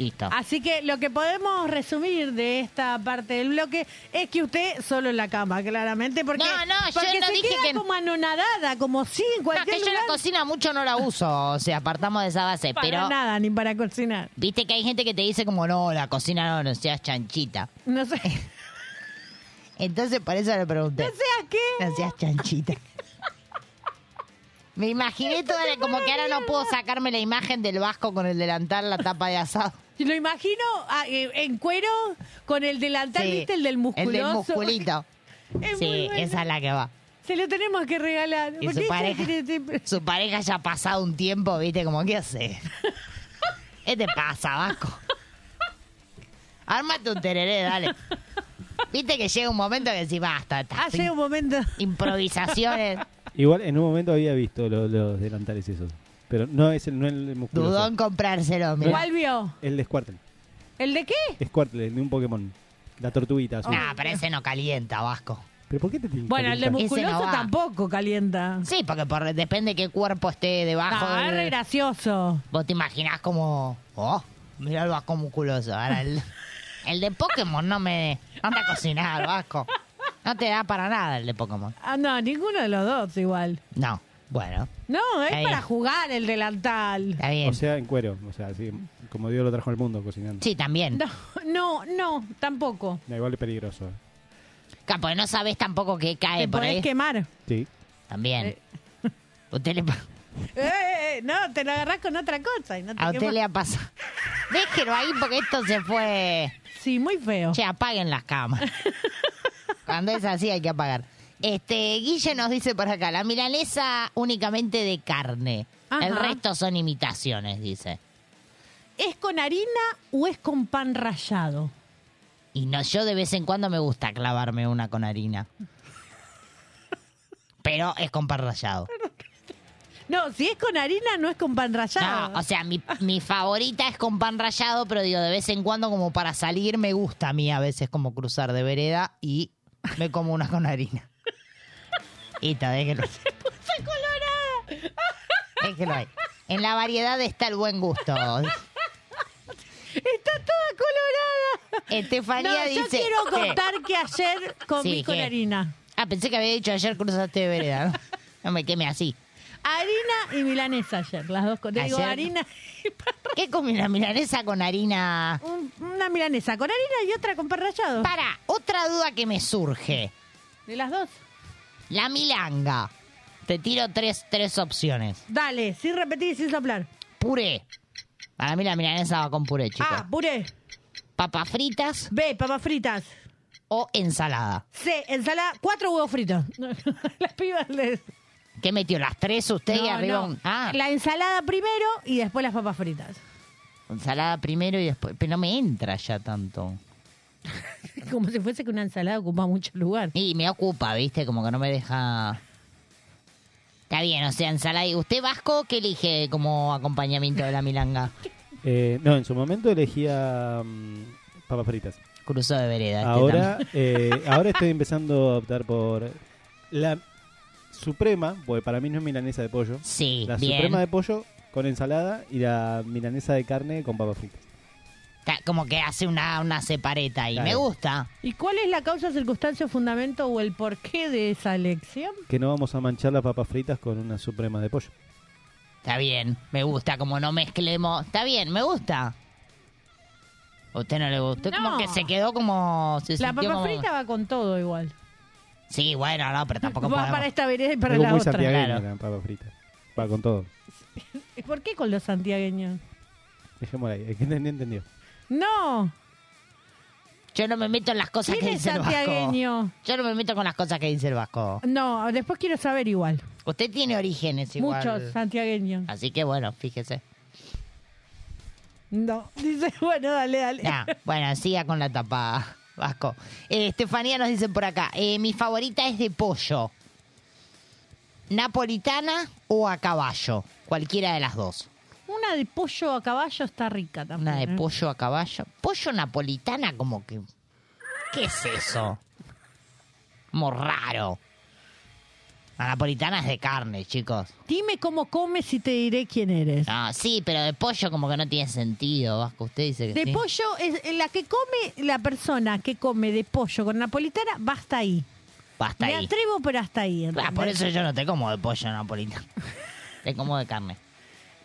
C: Listo.
B: Así que lo que podemos resumir de esta parte del bloque es que usted solo en la cama, claramente, porque,
C: No, no, yo
B: porque
C: no
B: se
C: dije
B: queda
C: que-
B: como anonadada, como si en
C: No,
B: cualquier
C: que yo la cocina mucho no la uso, o sea, apartamos de esa base,
B: para
C: pero
B: nada, ni para cocinar.
C: viste que hay gente que te dice como, no, la cocina no, no seas chanchita.
B: No sé.
C: Entonces, por eso le pregunté.
B: No sea qué.
C: No seas chanchita. Me imaginé toda la- como que ahora no puedo sacarme la imagen del vasco con el delantal, la tapa de asado.
B: Lo imagino ah, eh, en cuero con el delantal,
C: Sí,
B: ¿viste? El del musculoso.
C: El del musculito.
B: Es muy
C: sí,
B: bueno.
C: esa es la que va.
B: Se lo tenemos que regalar.
C: Y
B: ¿Por
C: su pareja, su pareja ya ha pasado un tiempo, viste, como, ¿qué hace? ¿Qué te pasa, Vasco? Ármate un tereré, dale. Viste que llega un momento que decís, basta, estas
B: Hace un momento.
C: improvisaciones.
E: Igual en un momento había visto lo- los delantales esos. Pero no es el, no el musculoso.
C: Dudó en comprárselo, mira.
B: ¿Cuál vio?
E: El de Squirtle.
B: ¿El de qué?
E: Squirtle, el de un Pokémon. La tortuguita azul.
C: Nah, pero ese no calienta, Vasco.
E: ¿Pero por qué te tiene que
B: Bueno, el de
C: no
B: musculoso
C: va.
B: tampoco calienta.
C: Sí, porque por, depende qué cuerpo esté debajo.
B: Es
C: del-
B: re gracioso.
C: Vos te imaginás como, oh, mira el Vasco musculoso. Ahora el, el de Pokémon no me... No te cocinar, Vasco. No te da para nada el de Pokémon.
B: Ah, no, ninguno de los dos igual.
C: No, bueno,
B: No, es
C: Está
B: para
C: bien.
B: jugar el delantal.
C: está bien.
E: O sea, en cuero. O sea, así como Dios lo trajo al mundo cocinando.
C: sí, también.
B: No, no, no, tampoco.
E: Da igual es peligroso. eh.
C: Capo, no sabés tampoco qué cae
B: Te
C: por
B: podés
C: ahí.
B: quemar.
E: Sí.
C: También. Usted le, pa-
B: Eh, eh, eh, no, te lo agarrás con otra cosa y no te
C: a usted
B: quemás.
C: le ha pasado. Déjelo ahí porque esto se fue...
B: Sí, muy feo.
C: Che, apaguen las cámaras. Cuando es así hay que apagar. Este, Guille nos dice por acá, la milanesa únicamente de carne. El resto son imitaciones, dice.
B: ¿Es con harina o es con pan rallado?
C: Y no, yo de vez en cuando me gusta clavarme una con harina. Pero es con pan rallado.
B: No, si es con harina no es con pan rallado.
C: No, o sea, mi, mi favorita es con pan rallado, pero digo, de vez en cuando como para salir me gusta a mí a veces como cruzar de vereda y me como una con harina. Y te déjelo.
B: ¡Se colorada!
C: Déjelo ahí. En la variedad está el buen gusto.
B: Está toda colorada.
C: Estefanía
B: no, yo
C: dice...
B: quiero
C: ¿Qué?
B: contar que ayer comí
C: Sí,
B: con harina.
C: Ah, pensé que había dicho ayer cruzaste de vereda. No, no me queme así.
B: Harina y milanesa ayer, las dos. Te digo, harina,
C: ¿Qué comí una milanesa con harina?
B: un- una milanesa con harina y otra con pan rallado.
C: Para, otra duda que me surge.
B: De las dos.
C: La milanga. Te tiro tres, tres opciones.
B: Dale, sin repetir y sin soplar.
C: Puré. Para mí la milanesa va con puré, chicos.
B: A, puré.
C: Papas fritas
B: B, papas fritas.
C: o ensalada.
B: C, ensalada, cuatro huevos fritos. Las pibas les...
C: ¿Qué metió? ¿Las tres usted y
B: No,
C: arriba?
B: no.
C: un- Ah,
B: La ensalada primero y después las papas fritas.
C: ensalada primero y después. Pero no me entra ya tanto.
B: Como si fuese que una ensalada ocupa mucho lugar.
C: Y me ocupa, ¿viste? Como que no me deja... Está bien, o sea, ensalada. ¿Y usted, Vasco, qué elige como acompañamiento de la milanga?
E: Eh, no, en su momento elegía mm, papas fritas.
C: Cruzo de vereda. este
E: Ahora, eh, ahora estoy empezando a optar por la suprema, porque para mí no es milanesa de pollo.
C: Sí,
E: La
C: bien.
E: suprema de pollo con ensalada y la milanesa de carne con papas fritas.
C: Como que hace una, una separeta y
E: Claro.
C: me gusta.
B: ¿Y cuál es la causa, circunstancia, fundamento o el porqué de esa elección?
E: Que no vamos a manchar las papas fritas con una suprema de pollo.
C: Está bien, me gusta, como no mezclemos. Está bien, me gusta. ¿A usted no le gustó? Como
B: No.
C: que se quedó como... Se
B: La papa
C: como-
B: frita va con todo igual.
C: Sí, bueno, no, pero tampoco
B: Va
C: podemos...
B: para esta vereda y para
E: Algo
B: la
E: muy
B: otra.
C: Claro.
E: la papa frita. Va con todo.
B: ¿Y ¿Por qué con los santiagueños?
E: Dejémosla ahí. Es que entendió.
B: No.
C: Yo no me meto en las cosas que
B: ¿Quién es
C: dice el Vasco.
B: santiagueño?
C: Yo no me meto con las cosas que dice el Vasco.
B: No, después quiero saber igual.
C: Usted tiene orígenes igual.
B: Muchos santiagueños.
C: Así que bueno, fíjese.
B: No. Dice, bueno, dale, dale.
C: Nah, bueno, siga con la tapa, Vasco. Eh, Estefanía nos dice por acá, eh, mi favorita es de pollo. ¿Napolitana o a caballo? Cualquiera de las dos.
B: Una de pollo a caballo está rica también.
C: Una de
B: ¿eh?
C: pollo a caballo. Pollo napolitana como que... ¿Qué es eso? Como raro. La napolitana es de carne, chicos.
B: Dime cómo comes y te diré quién eres.
C: Ah, sí, pero de pollo como que no tiene sentido, Vasco. Usted dice que
B: De
C: sí.
B: pollo, es la que come, la persona que come de pollo con napolitana, va hasta ahí.
C: Basta
B: Me
C: ahí.
B: atrevo, pero hasta ahí.
C: Ah,
B: ¿entendés?
C: por eso yo no te como de pollo napolitano. te como de carne.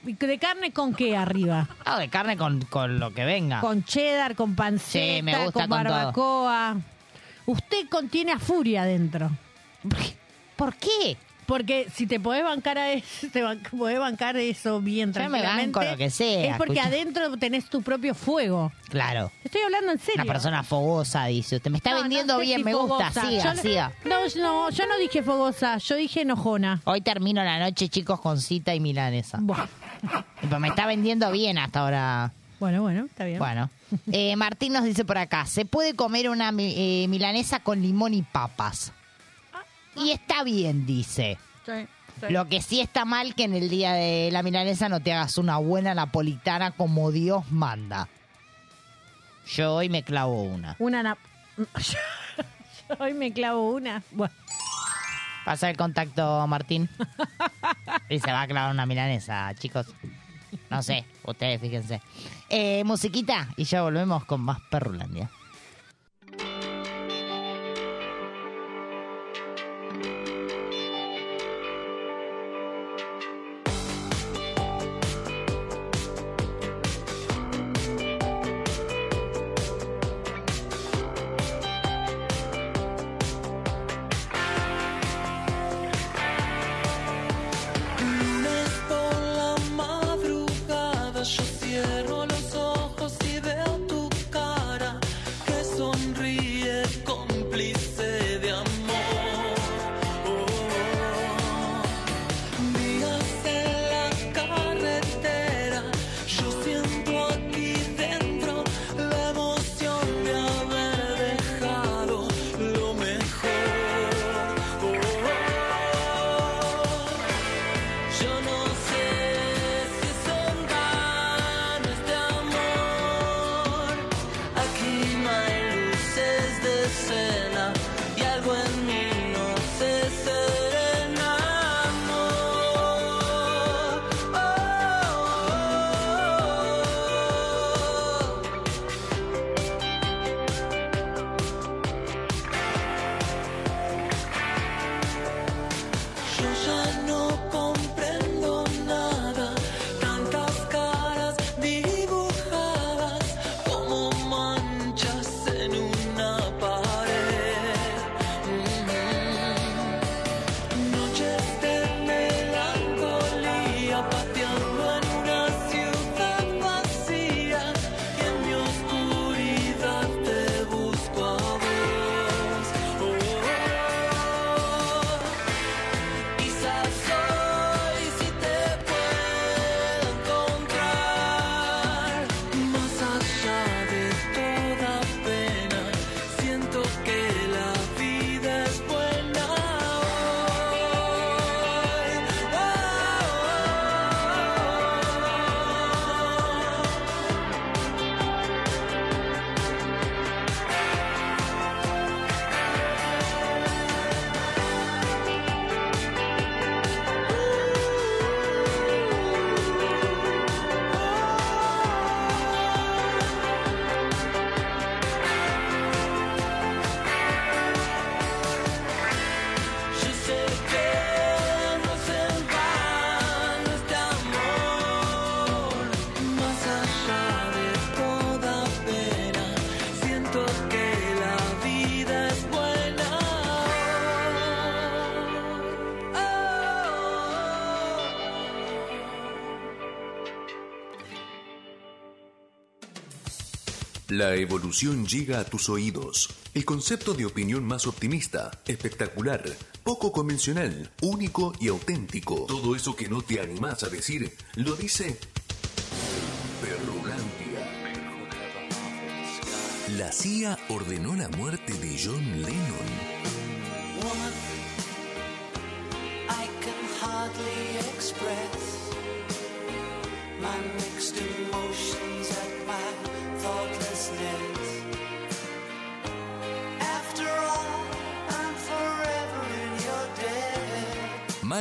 B: ¿Y ¿De carne con qué arriba?
C: Ah, de carne con, con lo que venga.
B: Con cheddar, con panceta,
C: Sí, me gusta
B: con
C: con todo.
B: barbacoa. Usted contiene a furia adentro.
C: ¿Por qué?
B: Porque si te podés bancar a eso, te ban- podés bancar eso bien
C: Yo me
B: tranquilamente.
C: banco lo que sea,
B: Es porque
C: escucha.
B: adentro tenés tu propio fuego.
C: Claro.
B: Estoy hablando en serio.
C: Una persona fogosa, dice usted. Me está
B: No,
C: vendiendo
B: no sé
C: bien,
B: si
C: me gusta.
B: fogosa.
C: Siga,
B: Yo
C: siga.
B: No, no, yo no dije fogosa, yo dije enojona.
C: Hoy termino la noche, chicos, con cita y milanesa.
B: Buah.
C: Pero me está vendiendo bien hasta ahora.
B: Bueno, bueno, está bien.
C: Bueno. Eh, Martín nos dice por acá, ¿se puede comer una eh, milanesa con limón y papas? Y está bien, dice.
B: Sí, sí.
C: Lo que sí está mal que en el día de la milanesa no te hagas una buena napolitana como Dios manda. Yo hoy me clavo una.
B: Una na- Yo Hoy me clavo una. Bueno,
C: Pasa el contacto, Martín. Y se va a clavar una milanesa, chicos. No sé, ustedes fíjense. Eh, musiquita y ya volvemos con más Perrulandia.
A: La
G: evolución llega a tus oídos. El concepto de opinión más optimista, espectacular, poco convencional, único y auténtico. Todo eso que no te animás a decir, lo dice Perrulandia. La CIA ordenó la muerte de John Lennon.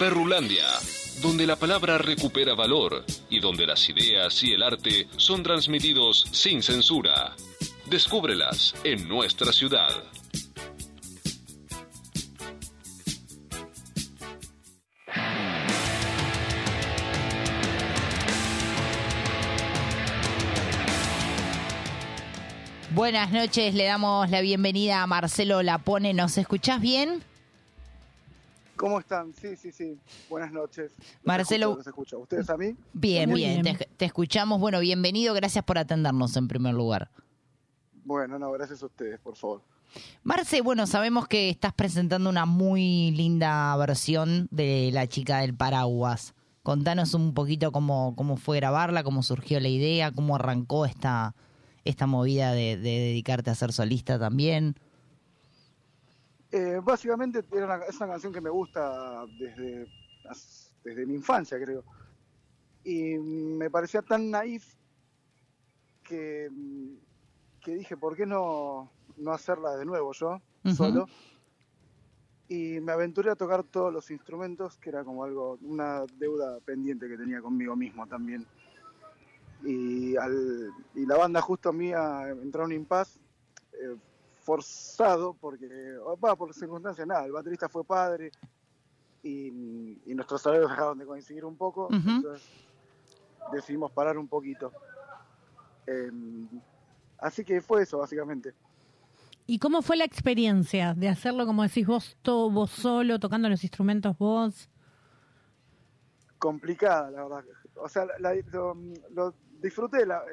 N: Perrulandia, donde la palabra recupera valor y donde las ideas y el arte son transmitidos sin censura. Descúbrelas en nuestra ciudad.
C: Buenas noches, le damos la bienvenida a Marcelo Lapone. ¿Nos escuchás bien?
O: ¿Cómo están? Sí, sí, sí. Buenas noches. Los
C: Marcelo-
O: escucho, los escucho. ¿Ustedes a mí?
C: Bien, bien,
O: bien.
C: Te, te escuchamos. Bueno, bienvenido, gracias por atendernos en primer lugar.
O: Bueno, no, gracias a ustedes, por favor.
C: Marce, bueno, sabemos que estás presentando una muy linda versión de La chica del paraguas. Contanos un poquito cómo, cómo fue grabarla, cómo surgió la idea, cómo arrancó esta, esta movida de, de dedicarte a ser solista también.
O: Eh, básicamente era una- es una canción que me gusta desde, desde mi infancia, creo. Y me parecía tan naif que, que dije, ¿por qué no, no hacerla de nuevo yo, solo? Y me aventuré a tocar todos los instrumentos, que era como algo, una deuda pendiente que tenía conmigo mismo también. Y, al, y la banda justo a mí entró en un impasse eh, forzado, porque, va, por circunstancias, nada, el baterista fue padre y, y nuestros horarios dejaron de coincidir un poco, entonces decidimos parar un poquito. Em, así que fue eso, básicamente.
B: ¿Y cómo fue la experiencia de hacerlo, como decís vos, todo vos solo, tocando los instrumentos vos?
O: complicada, la verdad. O sea, la- lo, lo disfruté, la-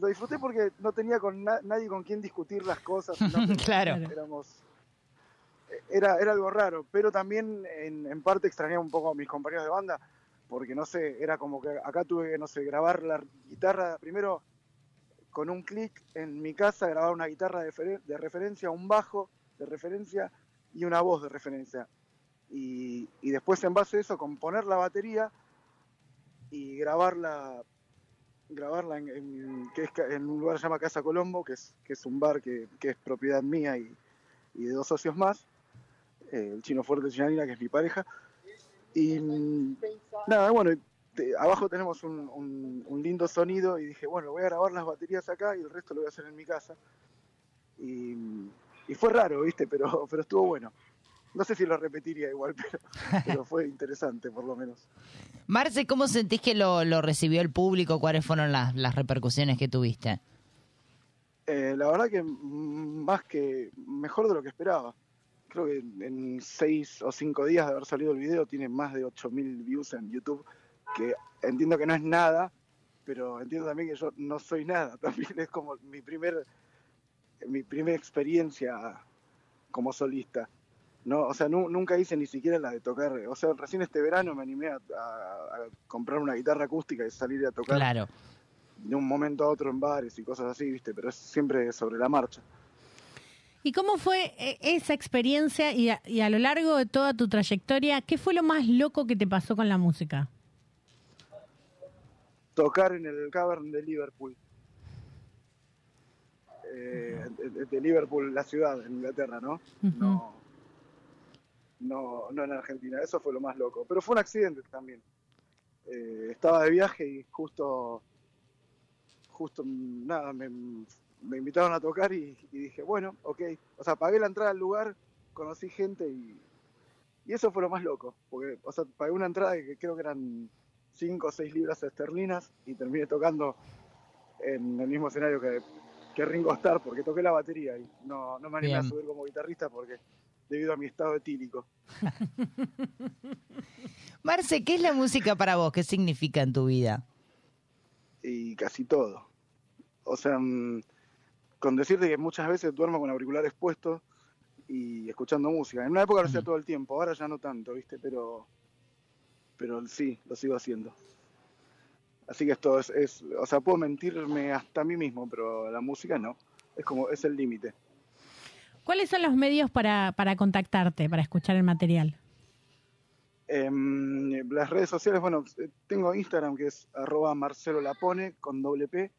O: lo disfruté porque no tenía con na- nadie con quien discutir las cosas.
C: Claro.
O: Éramos, era, era algo raro, pero también en, en parte extrañaba un poco a mis compañeros de banda, porque no sé, era como que acá tuve que, no sé, grabar la guitarra primero con un clic en mi casa, grabar una guitarra de referencia, un bajo de referencia y una voz de referencia. Y, y después en base a eso componer la batería y grabarla grabarla en, un lugar que se llama Casa Colombo, que es, un bar que, es propiedad mía y, de dos socios más, eh, el chino fuerte Chinanina, que es mi pareja. Y nada, bueno, abajo tenemos un, un- un lindo sonido y dije, bueno, voy a grabar las baterías acá y el resto lo voy a hacer en mi casa. Y, y fue raro, ¿viste? Pero, pero estuvo bueno. No sé si lo repetiría igual, pero, pero fue interesante por lo menos.
C: Marce, ¿cómo sentís que lo, lo recibió el público? ¿Cuáles fueron las, las repercusiones que tuviste?
O: Eh, la verdad que más que mejor de lo que esperaba. Creo que en seis o cinco días de haber salido el video tiene más de 8.000 views en YouTube, que entiendo que no es nada, pero entiendo también que yo no soy nada. También es como mi primer mi primera experiencia como solista. No, o sea, nu- nunca hice ni siquiera la de tocar. O sea, recién este verano me animé a, a- a comprar una guitarra acústica y salir a tocar
C: Claro.
O: de un momento a otro en bares y cosas así, ¿viste? Pero es siempre sobre la marcha.
B: ¿Y cómo fue eh, esa experiencia y a, y a lo largo de toda tu trayectoria, qué fue lo más loco que te pasó con la música?
O: Tocar en el Cavern de Liverpool. Eh, de, de Liverpool, la ciudad, en Inglaterra, ¿no? No, no, no en Argentina. Eso fue lo más loco. Pero fue un accidente también. Eh, estaba de viaje y justo, justo, nada, me, me invitaron a tocar y, y dije, bueno, ok. O sea, pagué la entrada al lugar, conocí gente y, y eso fue lo más loco. Porque, o sea, pagué una entrada que creo que eran 5 o 6 libras esterlinas y terminé tocando en el mismo escenario que, que Ringo Starr porque toqué la batería y no, no me animé a subir como guitarrista porque debido a mi estado etílico.
C: Marce, ¿qué es la música para vos? ¿Qué significa en tu vida?
O: y casi todo. O sea, mm, con decirte que muchas veces duermo con auriculares puestos y escuchando música. En una época lo hacía todo el tiempo, ahora ya no tanto, ¿viste? Pero, pero sí, lo sigo haciendo. Así que esto es, es, o sea, puedo mentirme hasta a mí mismo, pero la música no. Es como, es el límite.
B: ¿Cuáles son los medios para, para contactarte, para escuchar el material?
O: Em, las redes sociales, bueno, eh, tengo Instagram que es arroba Marcelo con doble P.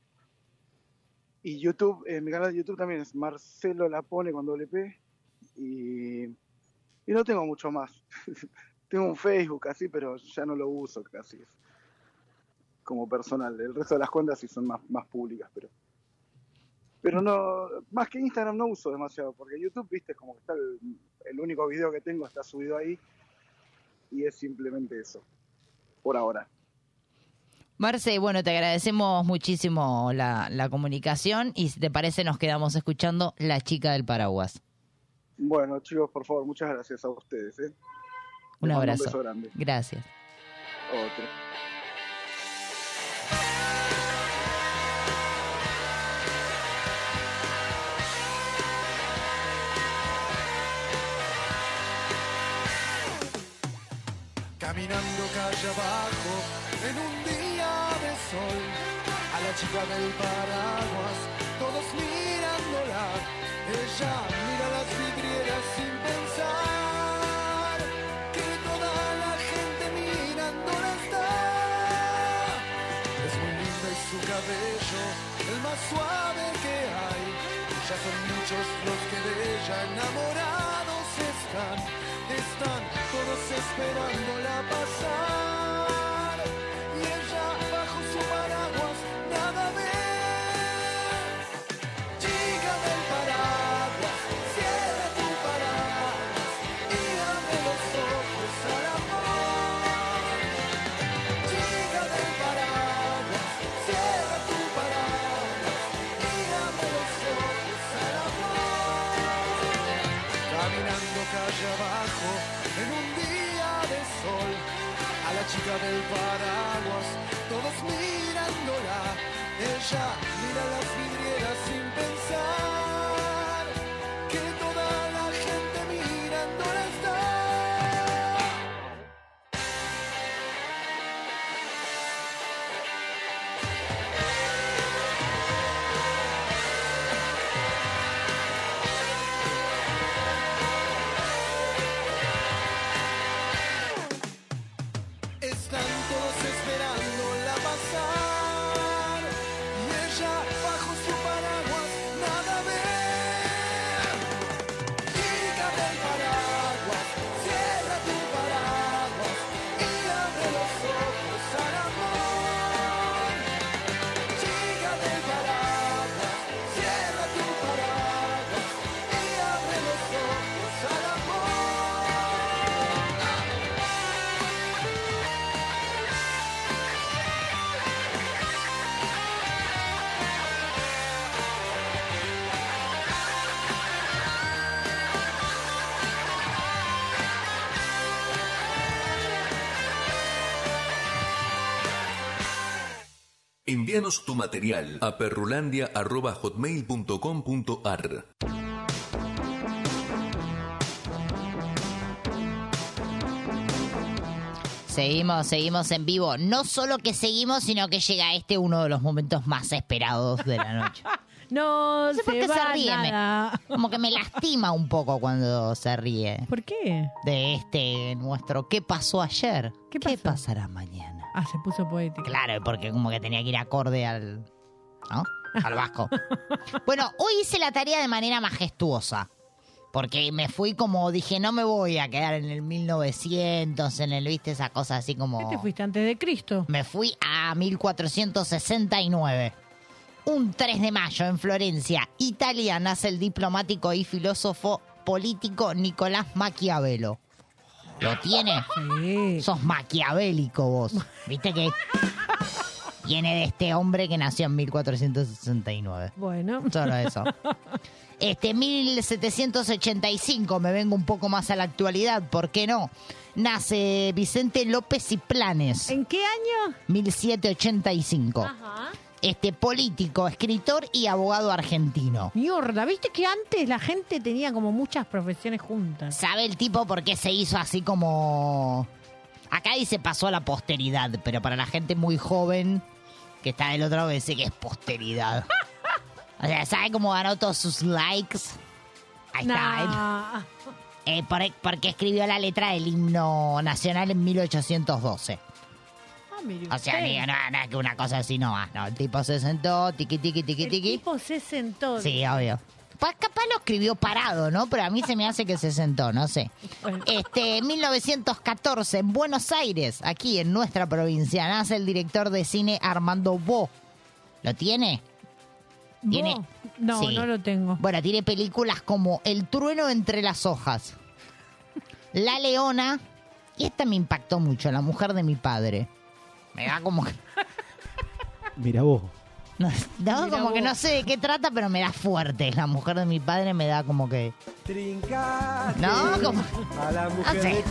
O: Y YouTube, eh, mi canal de YouTube también es Marcelo Lapone con doble P. Y, y no tengo mucho más. tengo un Facebook así, pero ya no lo uso casi. Como personal. El resto de las cuentas sí son más, más públicas, pero. Pero no, más que Instagram no uso demasiado, porque YouTube, viste, como que está el, el único video que tengo está subido ahí y es simplemente eso, por ahora.
C: Marce, bueno, te agradecemos muchísimo la, la comunicación y si te parece nos quedamos escuchando La chica del paraguas.
O: Bueno, chicos, por favor, muchas gracias a ustedes. ¿eh?
C: Un
O: Les
C: abrazo.
O: beso grande.
C: Gracias.
O: Otro.
A: Calle abajo en un día de sol, a la chica del paraguas, todos mirándola. Ella mira las vidrieras sin pensar que toda la gente mirándola está. Es muy linda y su cabello, el más suave que hay. Ya son muchos los que de ella enamorados están, están todos esperándola pasar.
G: Envíanos tu material a perrulandia.hotmail.com.ar
C: Seguimos, seguimos en vivo. No solo que seguimos, sino que llega este uno de los momentos más esperados de la noche.
B: No,
C: No sé por
B: se
C: qué se
B: va
C: ríe. me-
B: nada.
C: como que me lastima un poco cuando se ríe.
B: ¿Por qué?
C: De este nuestro ¿Qué pasó ayer?
B: ¿Qué,
C: pasará mañana?
B: Ah, se puso poético.
C: Claro, porque como que tenía que ir acorde al. ¿No? Al vasco. bueno, hoy hice la tarea de manera majestuosa. Porque me fui como, dije, no me voy a quedar en el 1900, en el, viste, esa cosa así como...
B: ¿Qué te fuiste antes de Cristo?
C: Me fui a 1469. Un 3 de mayo en Florencia, Italia, nace el diplomático y filósofo político Nicolás Maquiavelo. ¿Lo tiene?
B: Sí.
C: Sos maquiavélico vos. ¿Viste que viene de este hombre que nació en 1469?
B: Bueno.
C: Solo eso. Este 1785, me vengo un poco más a la actualidad, ¿por qué no? Nace Vicente López y Planes.
B: ¿En qué año?
C: 1785.
B: Ajá.
C: Este político, escritor y abogado argentino.
B: Mierda, viste que antes la gente tenía como muchas profesiones juntas.
C: ¿Sabe el tipo por qué se hizo así como... Acá dice pasó a la posteridad, pero para la gente muy joven que está del otro lado dice que es posteridad. o sea, ¿sabe cómo ganó todos sus likes? Ahí está. Eh, por- porque escribió la letra del himno nacional en 1812.
B: Ah, mire
C: O sea,
B: usted.
C: no, no, que una cosa así no va. No, el tipo se sentó, tiqui, tiqui, tiqui,
B: El
C: tiqui.
B: tipo se sentó.
C: Sí, obvio. Pues capaz lo escribió parado, ¿no? Pero a mí se me hace que se sentó, no sé. Este, 1914, en Buenos Aires, aquí en nuestra provincia, nace el director de cine Armando Bo. ¿Lo tiene? Tiene.
B: ¿Vos? No,
C: Sí.
B: no lo tengo.
C: Bueno, tiene películas como El trueno entre las hojas, La Leona, y esta me impactó mucho, La mujer de mi padre. Me da como que...
E: Mira vos.
C: No, no,
B: Mira
C: como que no sé de qué trata, pero me da fuerte. La mujer de mi padre me da como que... No, como...
A: A la
C: mujer No sé. de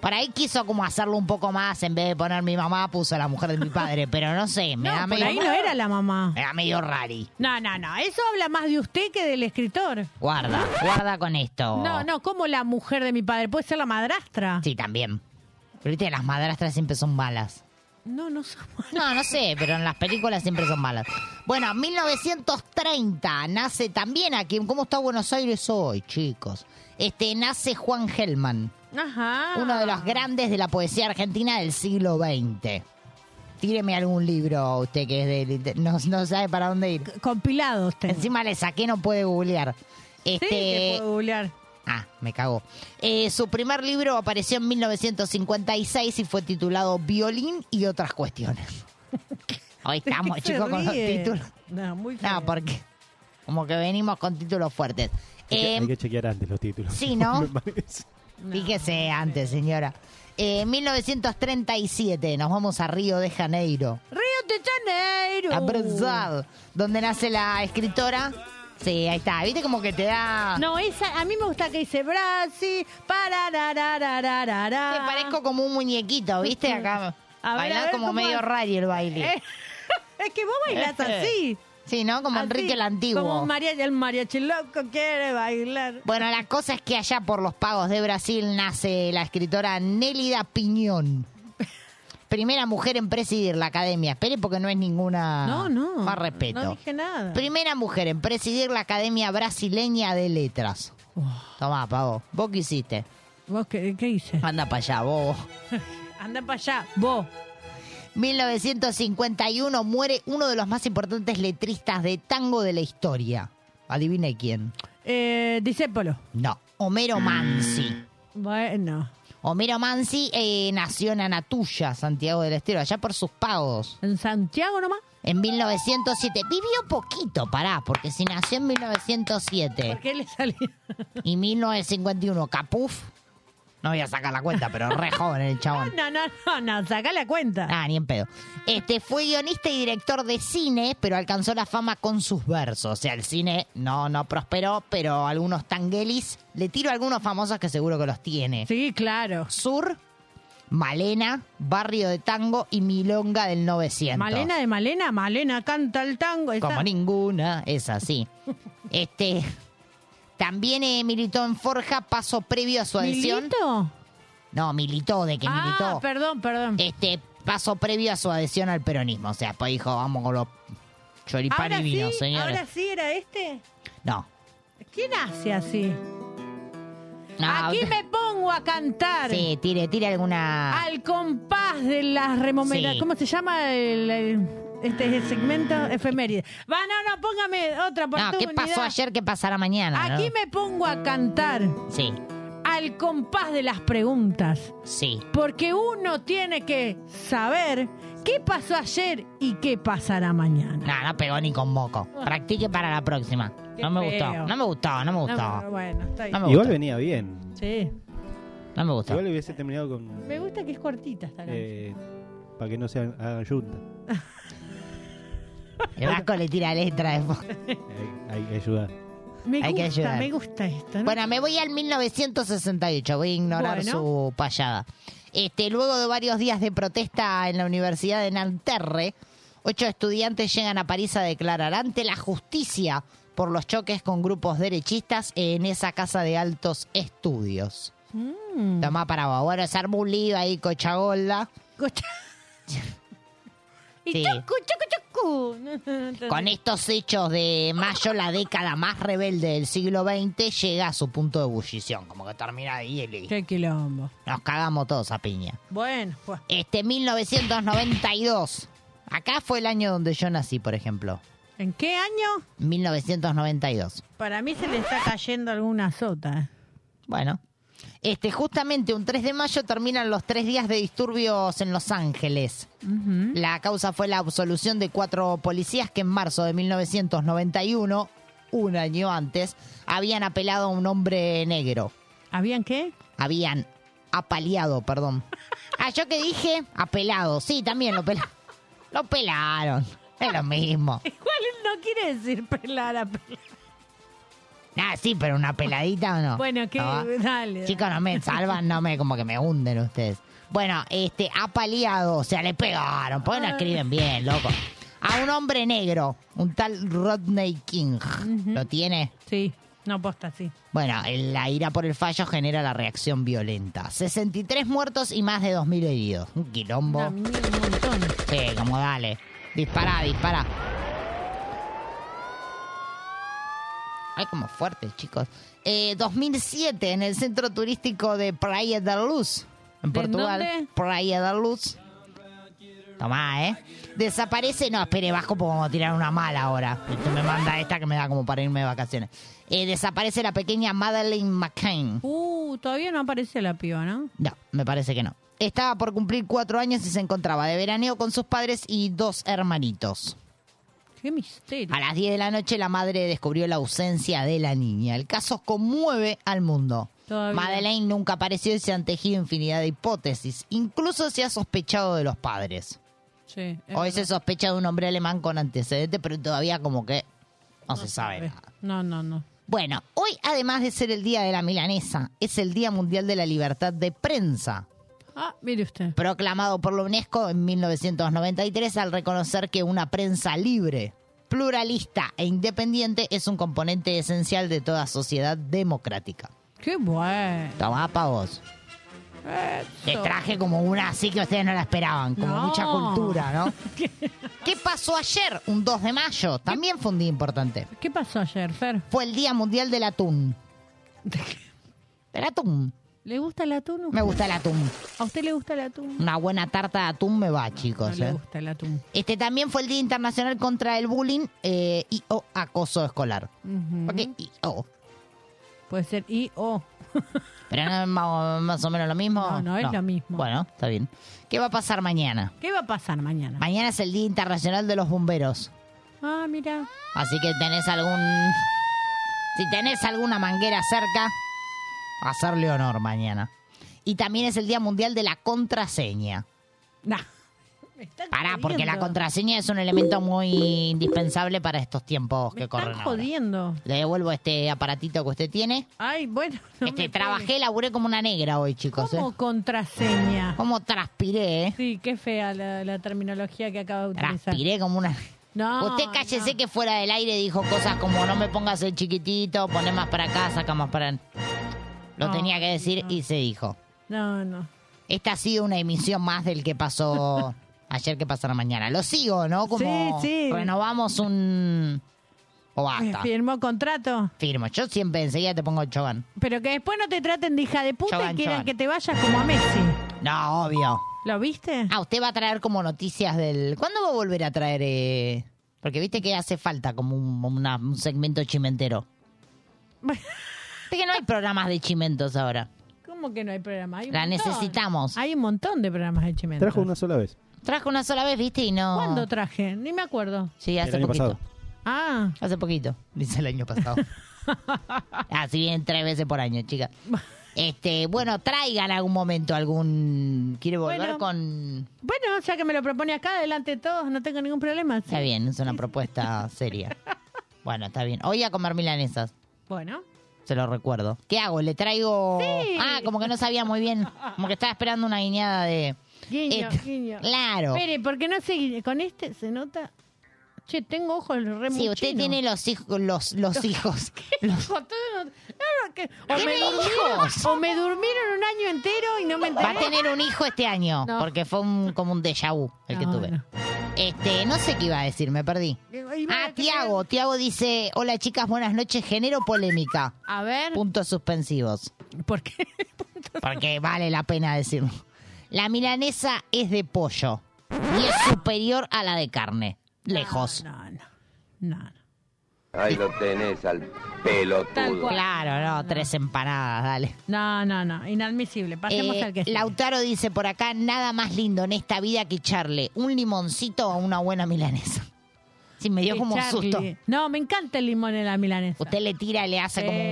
C: Por ahí quiso como hacerlo un poco más, en vez de poner mi mamá, puso la mujer de mi padre, pero no sé, me
B: No,
C: da
B: por
C: medio...
B: ahí no era la mamá.
C: Me da medio rari.
B: No, no, no. Eso habla más de usted que del escritor.
C: Guarda, guarda con esto.
B: No, no, como la mujer de mi padre. Puede ser la madrastra.
C: Sí, también. Pero viste, las madrastras siempre son malas.
B: No, no son
C: No, no sé, pero en las películas siempre son malas. Bueno, 1930 nace también aquí. ¿Cómo está Buenos Aires hoy, chicos? Este, nace Juan Gelman,
B: Ajá.
C: uno de los grandes de la poesía argentina del siglo XX. Tíreme algún libro, usted que es de, no, no sabe para dónde ir.
B: Compilados.
C: Encima le saqué, no puede googlear. Este,
B: Sí, puedo googlear.
C: Ah, me cagó. Eh, su primer libro apareció en 1956 y fue titulado Violín y otras cuestiones. Hoy estamos,
B: ¿Qué se
C: chicos, con los títulos.
B: No, muy feo.
C: No, porque como que venimos con títulos fuertes.
E: Hay que,
C: Eh,
E: hay que chequear antes los títulos.
C: sí, ¿no?
E: Me.
C: Fíjese antes, señora. Eh, 1937, nos vamos a Río de Janeiro.
B: Río de Janeiro.
C: A Brasil, donde nace la escritora. Sí, ahí está. ¿Viste como que te da...
B: No, esa, a mí me gusta que dice Brasil, parararararara.
C: Te parezco como un muñequito, ¿viste? Acá
B: A ver,
C: bailar
B: a ver,
C: como
B: ¿cómo
C: medio
B: es?
C: rari el baile.
B: Eh, es que vos bailás así.
C: Sí, ¿no? Como
B: Así,
C: Enrique el Antiguo.
B: Como María, el mariachi loco quiere bailar.
C: Bueno, la cosa es que allá por los pagos de Brasil nace la escritora Nélida Piñón. Primera mujer en presidir la academia. Espere porque no es ninguna...
B: No, no.
C: Más respeto.
B: No dije nada.
C: Primera mujer en presidir la Academia Brasileña de Letras. Tomá, Pavo. ¿Vos qué hiciste?
B: ¿Vos qué, qué hice?
C: Anda para allá, vos.
B: Anda para allá, vos.
C: 1951 muere uno de los más importantes letristas de tango de la historia. Adivine quién.
B: Eh, Disépolo.
C: No, Homero Mansi.
B: Bueno.
C: Homero Mansi eh, nació en Anatuya, Santiago del Estero, allá por sus pagos.
B: ¿En Santiago nomás?
C: En 1907. Vivió poquito, pará, porque si nació en 1907
B: ¿Por qué le salió?
C: y 1951, Capuf. No voy a sacar la cuenta, pero re joven el chabón.
B: No, no, no, no, saca la cuenta.
C: Ah, ni en pedo. Este fue guionista y director de cine, pero alcanzó la fama con sus versos. O sea, el cine no, no prosperó, pero algunos tanguelis. Le tiro algunos famosos que seguro que los tiene.
B: Sí, claro.
C: Sur, Malena, Barrio de Tango y Milonga del 900.
B: Malena de Malena, Malena canta el tango.
C: Como ninguna, es así. este también eh, militó en Forja, paso previo a su adhesión.
B: ¿Milito?
C: No, militó, de que
B: Ah,
C: militó.
B: perdón, perdón.
C: Este paso previo a su adhesión al peronismo. O sea, pues dijo, vamos con los choripán y vino,
B: sí,
C: señores.
B: ahora sí era este.
C: No.
B: ¿Quién hace así?
C: No,
B: Aquí me pongo a cantar.
C: Sí, tire, tire alguna.
B: Al compás de las remomeras.
C: Sí.
B: ¿Cómo se llama el, el- este segmento? Efeméride. Va, no, no, póngame otra
C: No,
B: oportunidad.
C: ¿qué pasó ayer? ¿Qué pasará mañana? no?
B: Aquí me pongo a cantar
C: Sí,
B: al compás de las preguntas.
C: sí.
B: Porque uno tiene que saber qué pasó ayer y qué pasará mañana.
C: No, no pegó ni con moco. Practique para la próxima.
B: Qué
C: No me
B: feo.
C: gustó, no me gustó, no me gustó.
B: No, bueno, está bien.
C: No me
E: Igual venía bien.
B: Sí.
C: No me gustó.
E: Igual hubiese terminado con.
B: Me gusta que es cortita esta canción.
E: Eh, para que no se hagan yunta.
C: El Vasco le tira letra de
E: Hay, hay que ayudar.
B: Me
C: hay que
B: gusta,
C: ayudar.
B: me gusta esto. ¿no?
C: Bueno, me voy al 1968, voy a ignorar
B: Bueno.
C: su payada. Este, luego de varios días de protesta en la Universidad de Nanterre, ocho estudiantes llegan a París a declarar ante la justicia por los choques con grupos derechistas en esa casa de altos estudios.
B: Mm.
C: Tomá para vos. Bueno, se armó un lío ahí, Cochagolda.
B: Cocha- y
C: Sí.
B: chocu, chocu.
C: Con estos hechos de mayo, la década más rebelde del siglo XX llega a su punto de ebullición. Como que termina ahí listo.
B: Qué quilombo.
C: Nos cagamos todos a piña.
B: Bueno, pues.
C: Este 1992. Acá fue el año donde yo nací, por ejemplo.
B: ¿En qué año?
C: 1992.
B: Para mí se le está cayendo alguna sota. eh.
C: Bueno. Este, justamente un 3 de mayo terminan los tres días de disturbios en Los Ángeles. La causa fue la absolución de cuatro policías que en marzo de 1991, un año antes, habían apelado a un hombre negro.
B: ¿Habían qué?
C: Habían apaleado, perdón. Ah, yo que dije apelado. Sí, también lo pelaron. Lo pelaron. Es lo mismo.
B: Igual no quiere decir pelar a
C: Ah, sí, pero una peladita o no.
B: Bueno, que
C: No,
B: dale.
C: Chicos, no me salvan, no me, como que me hunden ustedes. Bueno, este, apaleado, o sea, le pegaron, porque no escriben bien, loco. A un hombre negro, un tal Rodney King. ¿Lo tiene?
B: Sí, no posta, sí.
C: Bueno, la ira por el fallo genera la reacción violenta. 63 muertos y más de 2.000 heridos. Un quilombo.
B: Un montón.
C: Sí, como dale. Dispara, dispara. Ay, como fuerte, chicos. Eh, 2007, en el centro turístico de Praia da Luz, en
B: ¿De
C: Portugal.
B: dónde?
C: Praia da Luz. Tomá, ¿eh? Desaparece. No, espere, bajo porque vamos a tirar una mala ahora. Usted me manda esta que me da como para irme de vacaciones. Eh, desaparece la pequeña Madeleine McCain.
B: Uh, todavía no aparece la piba, ¿no?
C: No, me parece que no. Estaba por cumplir cuatro años y se encontraba de veraneo con sus padres y dos hermanitos.
B: Qué misterio.
C: A las 10 de la noche la madre descubrió la ausencia de la niña. El caso conmueve al mundo.
B: Todavía.
C: Madeleine nunca apareció y se han tejido infinidad de hipótesis. Incluso se ha sospechado de los padres.
B: Sí.
C: Hoy se
B: verdad.
C: sospecha de un hombre alemán con antecedentes, pero todavía como que no, se sabe
B: sabe.
C: nada.
B: No, no, no.
C: Bueno, hoy además de ser el Día de la Milanesa, es el Día Mundial de la Libertad de Prensa.
B: Ah, mire usted.
C: proclamado por la UNESCO en 1993 al reconocer que una prensa libre, pluralista e independiente es un componente esencial de toda sociedad democrática.
B: Qué bueno.
C: Tomá pa' vos. Les traje como una así que ustedes no la esperaban, como
B: No.
C: mucha cultura, ¿no? ¿Qué pasó ayer, un 2 de mayo? También fue un día importante.
B: ¿Qué pasó ayer, Fer?
C: Fue el Día Mundial del Atún. Del atún.
B: ¿Le gusta el atún?
C: Me gusta el atún.
B: ¿A usted le gusta el atún?
C: Una buena tarta de atún me va,
B: No
C: chicos.
B: le
C: ¿eh?
B: gusta el atún.
C: Este también fue el Día Internacional contra el Bullying eh, y o acoso escolar.
B: Ujú.
C: ¿Por qué y o?
B: Puede ser I o.
C: ¿Pero no es más, más o menos lo mismo?
B: No, no es lo mismo.
C: Bueno, está bien. ¿Qué va a pasar mañana?
B: ¿Qué va a pasar mañana?
C: Mañana es el Día Internacional de los Bomberos.
B: Ah, mira.
C: Así que tenés algún... Si tenés alguna manguera cerca, hacerle honor mañana. Y también es el Día Mundial de la Contraseña.
B: Nah.
C: Pará, porque la contraseña es un elemento muy indispensable para estos tiempos que corren
B: Están
C: ahora.
B: jodiendo.
C: Le devuelvo este aparatito que usted tiene.
B: Ay, bueno. no
C: Este,
B: me
C: trabajé, laburé como una negra hoy, chicos.
B: ¿Cómo
C: ¿eh?
B: contraseña?
C: ¿Cómo transpiré, eh?
B: Sí, qué fea la, la terminología que acaba de utilizar.
C: Transpiré como una...
B: No,
C: Usted cállese que fuera del aire dijo cosas como no me pongas el chiquitito, poné más para acá, saca más para... Lo
B: No,
C: tenía que decir y se dijo.
B: No, no.
C: Esta ha sido una emisión más del que pasó ayer que pasará mañana. Lo sigo, ¿no? Como
B: Sí, sí.
C: renovamos un... O basta.
B: Firmó contrato.
C: Firmo. Yo siempre enseguida te pongo el chogan.
B: Pero que después no te traten de hija de puta
C: Chogan,
B: y quieran
C: chogan.
B: que te vayas como a Messi.
C: No, obvio.
B: ¿Lo viste?
C: Ah, usted va a traer como noticias del... ¿Cuándo va a volver a traer? eh? Porque viste que hace falta como un, una- un segmento chimentero. Que no hay programas de chimentos ahora.
B: ¿Cómo que no hay programa? Hay un
C: La
B: montón.
C: necesitamos.
B: Hay un montón de programas de Chimento.
E: Trajo una sola vez.
C: Trajo una sola vez, viste, y no...
B: ¿Cuándo traje? Ni me acuerdo.
C: Sí, hace
E: El año
C: poquito.
E: pasado.
B: Ah,
C: Hace poquito, dice el año pasado. Así vienen tres veces por año, chica. Este, bueno, traigan algún momento algún... ¿Quiere volver
B: Bueno.
C: con...?
B: bueno, ya que me lo propone acá delante de todos, no tengo ningún problema.
C: Está bien, es una propuesta seria. Bueno, está bien. Hoy a comer milanesas,
B: Bueno.
C: Se lo recuerdo. ¿Qué hago? ¿Le traigo...?
B: Sí.
C: Ah, como que no sabía muy bien. Como que estaba esperando una guiñada de...
B: Guiño,
C: Este,
B: guiño.
C: Claro.
B: Espere, porque no sé, con este se nota... Che, tengo ojos re
C: Sí, usted
B: muchinos.
C: tiene los hijos... Los, los hijos. Los-
B: o, me
C: ¿Tiene
B: durmieron,
C: hijos?
B: o me durmieron un año entero y no me enteré.
C: Va a tener un hijo este año,
B: No.
C: porque fue un, como un déjà vu el que tuve.
B: no.
C: Este, no sé qué iba a decir, me perdí.
B: Iba
C: Ah, Tiago, Tiago dice, hola chicas, buenas noches, genero polémica.
B: A ver.
C: Puntos suspensivos.
B: ¿Por qué?
C: Porque vale la pena decirlo. La milanesa es de pollo y es superior a la de carne. Lejos.
B: No, no, no. no.
P: Ahí lo tenés al pelotudo.
C: Claro, no, tres empanadas, dale.
B: No, no, no, inadmisible. Pasemos
C: Eh,
B: al que sigue.
C: Lautaro dice por acá, nada más lindo en esta vida que echarle un limoncito a una buena milanesa. Sí, me dio
B: Eh,
C: como un susto.
B: No, me encanta el limón en la milanesa.
C: Usted le tira y le hace como un-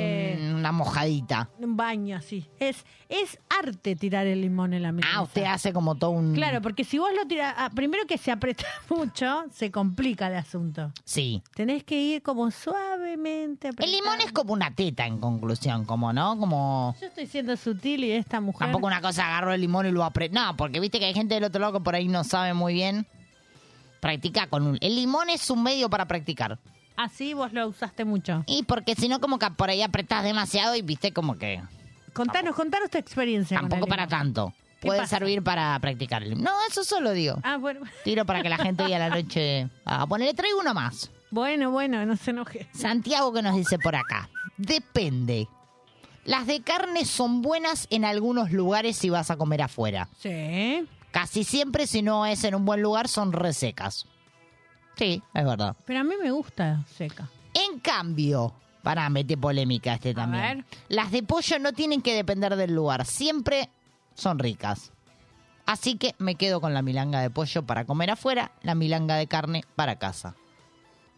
C: una mojadita.
B: Un baño así. Es, es arte tirar el limón en la milanesa.
C: Ah, usted hace como todo un...
B: Claro, porque si vos lo tirás, ah, primero que se aprieta mucho, se complica el asunto.
C: Sí.
B: Tenés que ir como suavemente.
C: El limón es como una teta en conclusión, como, ¿no? Como...
B: Yo estoy siendo sutil y esta mujer...
C: Tampoco una cosa agarró el limón y lo apretó. No, porque viste que hay gente del otro lado que por ahí no sabe muy bien. Practica con un... El limón es un medio para practicar.
B: Así vos lo usaste mucho.
C: Y porque si no, como que por ahí apretás demasiado y viste como que...
B: Contanos, contanos tu experiencia. con
C: Tampoco
B: el
C: para tanto.
B: ¿Qué
C: Puede
B: pasa?
C: servir para practicar el. No, eso solo digo.
B: Ah, bueno.
C: Tiro para que la gente hoy a la noche... Ah, bueno, le traigo uno más.
B: Bueno, bueno, no se enoje.
C: Santiago que nos dice por acá. Depende. Las de carne son buenas en algunos lugares si vas a comer afuera.
B: Sí.
C: Casi siempre si no es en un buen lugar son resecas. Sí, es verdad.
B: Pero a mí me gusta seca.
C: En cambio, para mete polémica este también.
B: ver.
C: Las de pollo no tienen que depender del lugar, siempre son ricas. Así que me quedo con la milanga de pollo para comer afuera, la milanga de carne para casa.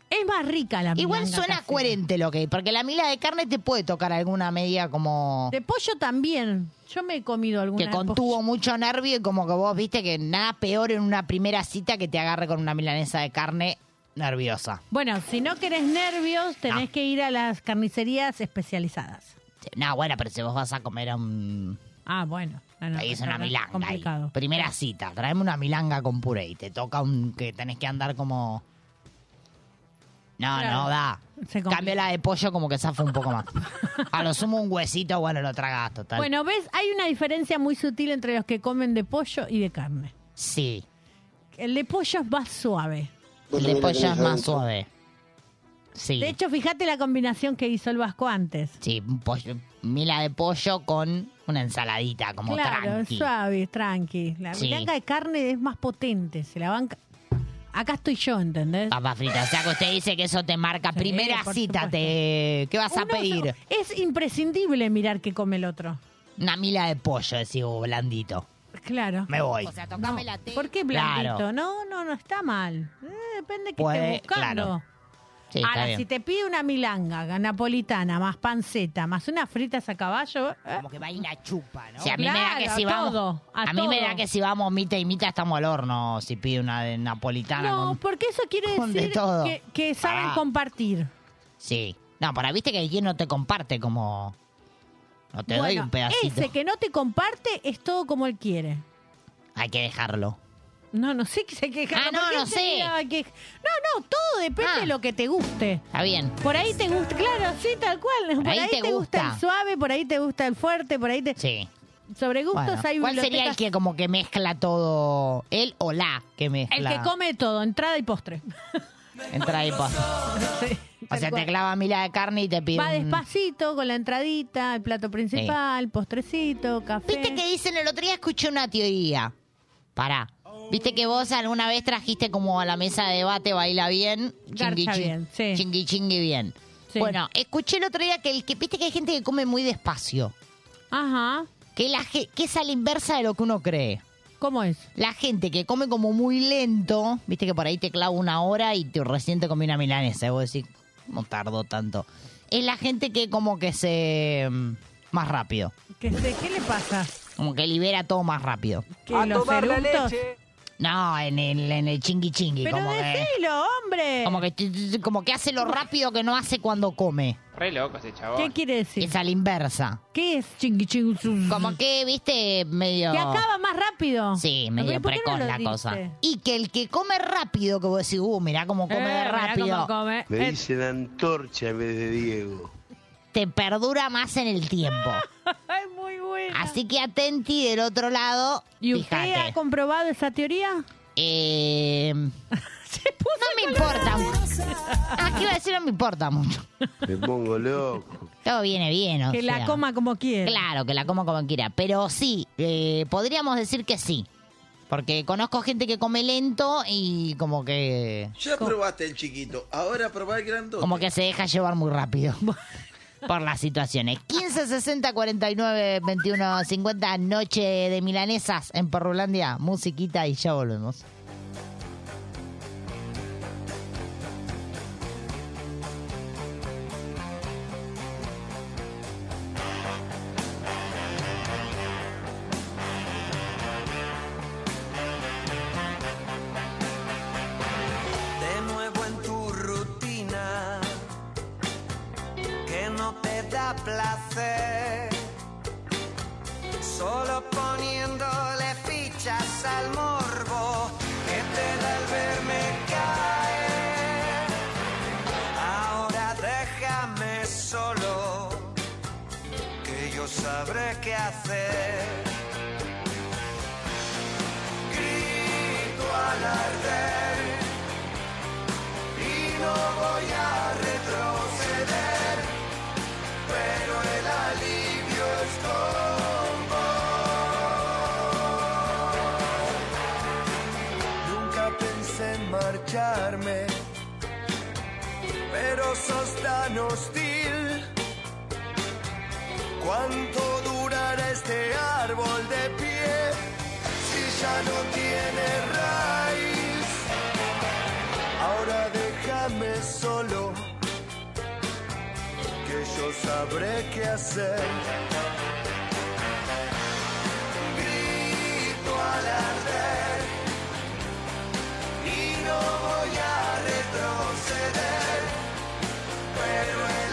B: Es más rica la
C: Igual
B: milanga
C: suena
B: casera.
C: coherente lo que hay, porque la mila de carne te puede tocar alguna media como
B: De pollo también. Yo me he comido alguna
C: que contuvo mucho nervio y como que vos viste que nada peor en una primera cita que te agarre con una milanesa de carne nerviosa.
B: Bueno, si no querés nervios, tenés que ir a las carnicerías especializadas.
C: No, bueno, pero si vos vas a comer a un...
B: Ah, bueno. No, no,
C: ahí es una milanga. ahí. Primera cita, traeme una milanga con puré y te toca un que tenés que andar como... No,
B: Claro.
C: no da.
B: Se complica.
C: Cambio la de pollo como que zafa un poco más. A lo sumo un huesito, bueno, lo tragas total.
B: Bueno, ¿ves? Hay una diferencia muy sutil entre los que comen de pollo y de carne.
C: Sí.
B: El de pollo es más suave.
C: El de pollo es más suave. Sí.
B: De hecho, fíjate la combinación que hizo el Vasco antes.
C: Sí, un pollo, mila de pollo con una ensaladita, como
B: claro,
C: tranqui.
B: suave, tranqui. La
C: Sí.
B: milanga de carne es más potente, se la banca. Acá estoy yo, ¿entendés?
C: Papa frita. O sea que usted dice que eso te marca
B: Sí,
C: primera
B: por
C: cita. Te... ¿Qué vas a
B: Uno-
C: pedir?
B: Es imprescindible mirar qué come el otro.
C: Una mila de pollo, decís vos, blandito.
B: Claro.
C: Me voy.
B: O sea, tocame la ¿Por qué blandito?
C: Claro.
B: No, no, no está mal. Eh, depende que
C: Puede-
B: estés buscando.
C: claro. Sí, está
B: Ahora,
C: bien.
B: si te pide una milanga napolitana, más panceta, más unas fritas a caballo... eh,
C: Como que va y una chupa, ¿no? A
B: Claro,
C: mí me da que si
B: a
C: vamos.
B: todo, a
C: a mí me
B: todo.
C: da que si vamos mitad y mitad estamos al horno si pide una de napolitana.
B: No,
C: con-
B: porque eso quiere
C: con de
B: decir
C: todo.
B: que, que saben
C: Ah.
B: compartir.
C: Sí. No, para viste que quien no te comparte como. No te doy
B: Bueno,
C: un pedacito.
B: Ese que no te comparte es todo como él quiere.
C: Hay que dejarlo.
B: No, no sé qué se queja.
C: Ah, no, no sé.
B: No, no, todo depende de lo que te guste.
C: Está bien.
B: Por ahí te gusta, claro, sí, tal cual. Por, ahí, te, gusta.
C: gusta.
B: el suave, por ahí te gusta el fuerte, por ahí te...
C: Sí.
B: Sobre gustos
C: Bueno,
B: hay
C: ¿Cuál sería el que como que mezcla todo? ¿Él o la que mezcla?
B: El que come todo, entrada y postre.
C: Entra ahí, pues.
B: Sí,
C: O sea,
B: cual.
C: te clava mila de carne y te pide
B: Va despacito con la entradita, el plato principal, postrecito, café.
C: Viste que dicen el otro día escuché una teoría. Pará. Viste que vos alguna vez trajiste como a la mesa de debate baila bien, chingui,
B: Garcha
C: chi-
B: bien, sí.
C: chingui chingui bien.
B: Sí.
C: Bueno, escuché el otro día que el que viste que hay gente que come muy despacio.
B: Ajá.
C: Que la que es a la inversa de lo que uno cree.
B: ¿Cómo es?
C: La gente que come como muy lento, viste que por ahí te clava una hora y te recién te comí una milanesa. Y vos decís, no tardó tanto. Es la gente que como que se... mm, más rápido.
B: ¿Qué, se- ¿Qué le pasa?
C: Como que libera todo más rápido.
B: ¿Que los eructos?
C: No, en el, en el chingui chingui.
B: Pero
C: como que,
B: hombre.
C: como, que, como que hace lo rápido que no hace cuando come.
Q: Re loco ese chabón.
B: ¿Qué quiere decir?
C: Es a la inversa.
B: ¿Qué es chingui chingui?
C: Como que, viste, medio...
B: Que acaba más rápido.
C: Sí, medio
B: ¿Por qué no
C: precoz la
B: dice?
C: cosa. Y que el que come rápido, que vos decís, uh, mirá cómo come
B: Eh,
C: de
B: mirá
C: rápido,
B: cómo come.
R: Me
B: Eh,
R: dicen antorcha en vez de Diego.
C: Te perdura más en el tiempo.
B: Ay, muy buena.
C: Así que atenti del otro lado,
B: ¿Y usted
C: fíjate.
B: ha comprobado esa teoría?
C: Eh, no me importa. Ah, ¿qué iba a decir? No me importa mucho.
R: Me pongo loco.
C: Todo viene bien, o
B: que la
C: sea.
B: coma como quiera.
C: Claro, que la coma como quiera. Pero sí, eh, podríamos decir que sí. Porque conozco gente que come lento y como que...
S: Ya probaste el chiquito, ahora probá el grandote.
C: Como que se deja llevar muy rápido. Por las situaciones. 15, 60, 49, 21, 50, noche de milanesas en Perrulandia. Musiquita y ya volvemos.
T: Placer. Solo poniéndole fichas al morbo que te da el verme caer. Ahora déjame solo, que yo sabré qué hacer. Hostil. ¿Cuánto durará este árbol de pie si ya no tiene raíz? Ahora déjame solo, que yo sabré qué hacer. Grito al arder y no voy a retroceder, pero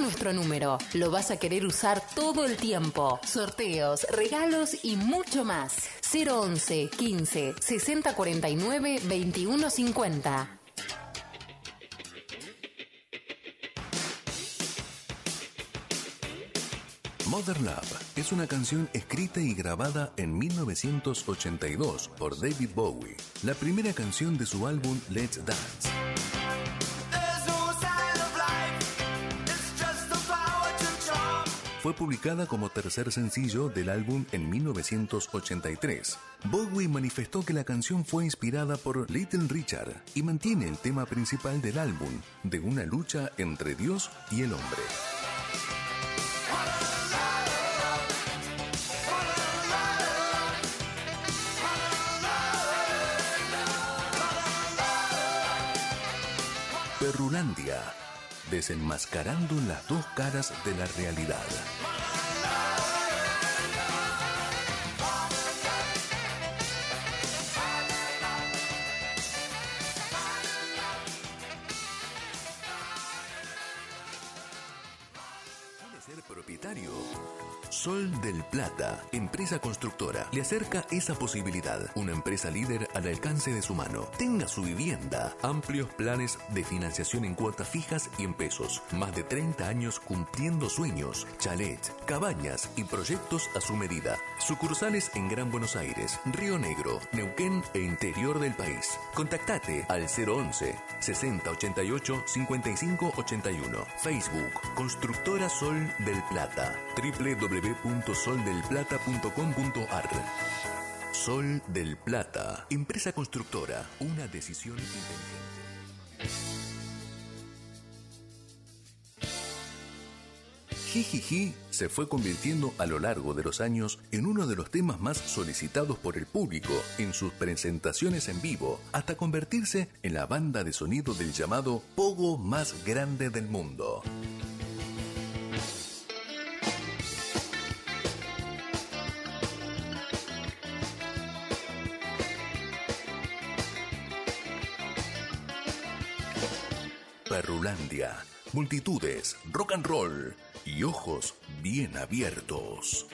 J: Nuestro número. Lo vas a querer usar todo el tiempo. Sorteos, regalos y mucho más. 011 15 60 49 21 50.
G: Modern Love es una canción escrita y grabada en 1982 por David Bowie, la primera canción de su álbum Let's Dance. Publicada como tercer sencillo del álbum en 1983. Bowie manifestó que la canción fue inspirada por Little Richard y mantiene el tema principal del álbum, de una lucha entre Dios y el hombre. Perrulandia, desenmascarando las dos caras de la realidad. Plata, empresa constructora, le acerca esa posibilidad. Una empresa líder al alcance de su mano. Tenga su vivienda. Amplios planes de financiación en cuotas fijas y en pesos. Más de 30 años cumpliendo sueños, chalets, cabañas y proyectos a su medida. Sucursales en Gran Buenos Aires, Río Negro, Neuquén e interior del país. Contactate al 011 60 88 55 81. Facebook Constructora Sol del Plata. www.soldelplata.com.ar Sol del Plata. Empresa constructora. Una decisión inteligente. Jijiji se fue convirtiendo a lo largo de los años en uno de los temas más solicitados por el público en sus presentaciones en vivo, hasta convertirse en la banda de sonido del llamado Pogo más grande del mundo. Perrulandia, multitudes, rock and roll y ojos bien abiertos.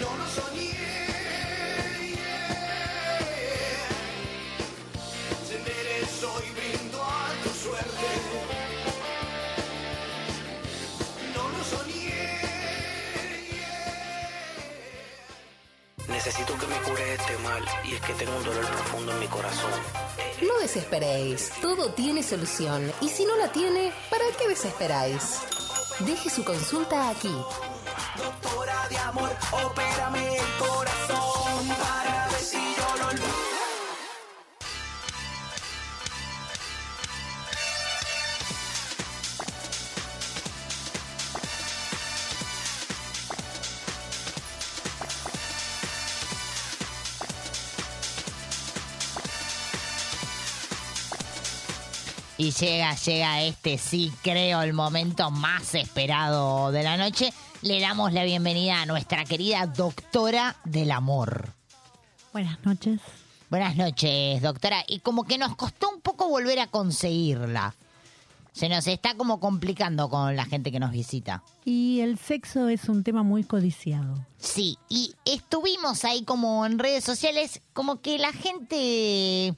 U: No.
V: Necesito que me cure este mal y es que tengo un dolor profundo en mi corazón.
J: No desesperéis, todo tiene solución. Y si no la tiene, ¿para qué desesperáis? Deje su consulta aquí.
U: Doctora de amor, opérame el corazón
C: Y llega, llega este, sí creo, el momento más esperado de la noche. Le damos la bienvenida a nuestra querida doctora del amor.
B: Buenas noches.
C: Buenas noches, doctora. Y como que nos costó un poco volver a conseguirla. Se nos está como complicando con la gente que nos visita.
B: Y el sexo es un tema muy codiciado.
C: Sí, y estuvimos ahí como en redes sociales, como que la gente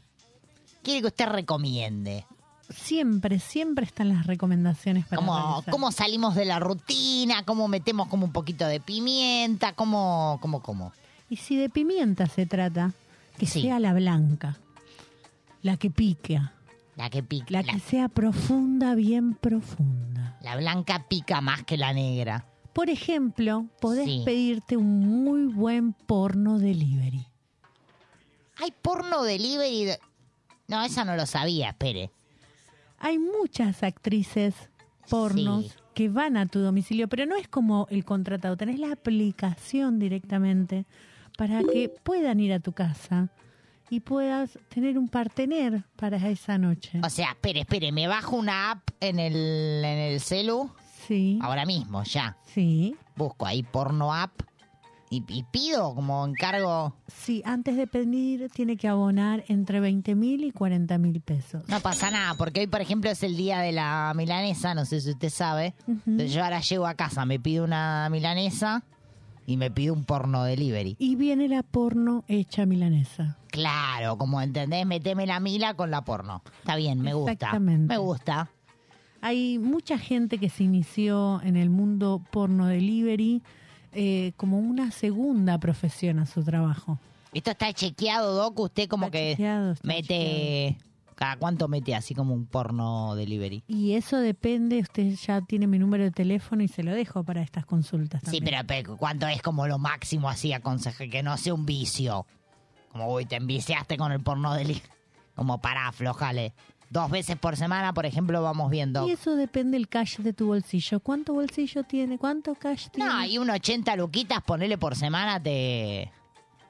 C: quiere que usted recomiende.
B: Siempre, siempre están las recomendaciones para
C: Cómo,
B: realizar.
C: cómo salimos de la rutina, cómo metemos como un poquito de pimienta, cómo, cómo, cómo.
B: Y si de pimienta se trata, que
C: Sí.
B: sea la blanca, la que pica,
C: La que pica.
B: La que sea profunda, bien profunda.
C: La blanca pica más que la negra.
B: Por ejemplo, podés
C: Sí.
B: pedirte un muy buen porno delivery.
C: ¿Hay porno delivery? de- No, esa no lo sabía, espere.
B: Hay muchas actrices pornos
C: Sí.
B: que van a tu domicilio, pero no es como el contratado, tenés la aplicación directamente para que puedan ir a tu casa y puedas tener un partener para esa noche.
C: O sea, espere, espere, me bajo una app en el, en el celu.
B: Sí.
C: Ahora mismo, ya.
B: Sí.
C: Busco ahí porno app y, y pido como encargo.
B: Sí, antes de pedir tiene que abonar entre 20 mil y 40 mil pesos.
C: No pasa nada, porque hoy, por ejemplo, es el día de la milanesa, no sé si usted sabe. Entonces yo ahora llego a casa, me pido una milanesa y me pido un porno delivery.
B: Y viene la porno hecha milanesa.
C: Claro, como entendés, meteme la mila con la porno. Está bien, me gusta.
B: Exactamente.
C: Me gusta.
B: Hay mucha gente que se inició en el mundo porno delivery eh, como una segunda profesión a su trabajo.
C: Esto está chequeado, Doc. Usted como que
B: chequeado,
C: mete... ¿Cada cuánto mete así como un porno delivery?
B: Y eso depende, usted ya tiene mi número de teléfono y se lo dejo para estas consultas.
C: Sí,
B: también.
C: pero, pero ¿cuánto es como lo máximo así aconseje? Que no sea un vicio. Como, uy, te enviciaste con el porno delivery. Como para aflojale. Dos veces por semana, por ejemplo, vamos viendo.
B: Y eso depende del cash de tu bolsillo. ¿Cuánto bolsillo tiene? ¿Cuánto cash tiene?
C: No, y un 80 luquitas, ponele por semana, te...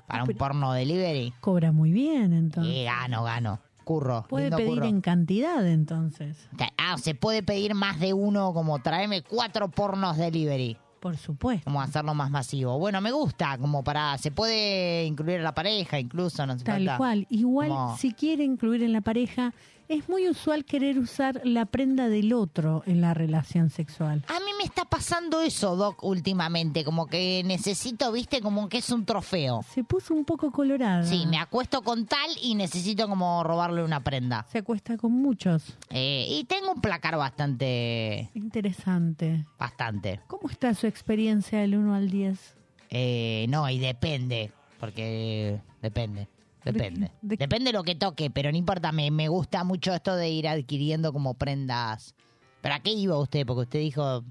C: Para un porno delivery.
B: Cobra muy bien, entonces.
C: Y gano, gano. Curro.
B: Puede
C: lindo
B: pedir
C: curro.
B: en cantidad, entonces.
C: Ah, se puede pedir más de uno, como traeme cuatro pornos delivery.
B: Por supuesto.
C: Como hacerlo más masivo. Bueno, me gusta, como para... Se puede incluir a la pareja incluso, no hace
B: Tal
C: falta.
B: cual. Igual,
C: Como-
B: si quiere incluir en la pareja, es muy usual querer usar la prenda del otro en la relación sexual.
C: A mí me está pasando eso, Doc, últimamente. Como que necesito, viste, como que es un trofeo.
B: Se puso un poco colorada.
C: Sí, me acuesto con tal y necesito como robarle una prenda.
B: Se acuesta con muchos.
C: Eh, y tengo un placar bastante...
B: Interesante.
C: Bastante.
B: ¿Cómo está su experiencia del 1 al 10?
C: Eh, no, y depende, porque depende. Depende. Depende lo que toque, pero no importa, me, me gusta mucho esto de ir adquiriendo como prendas. ¿Pero a qué iba usted? Porque usted dijo...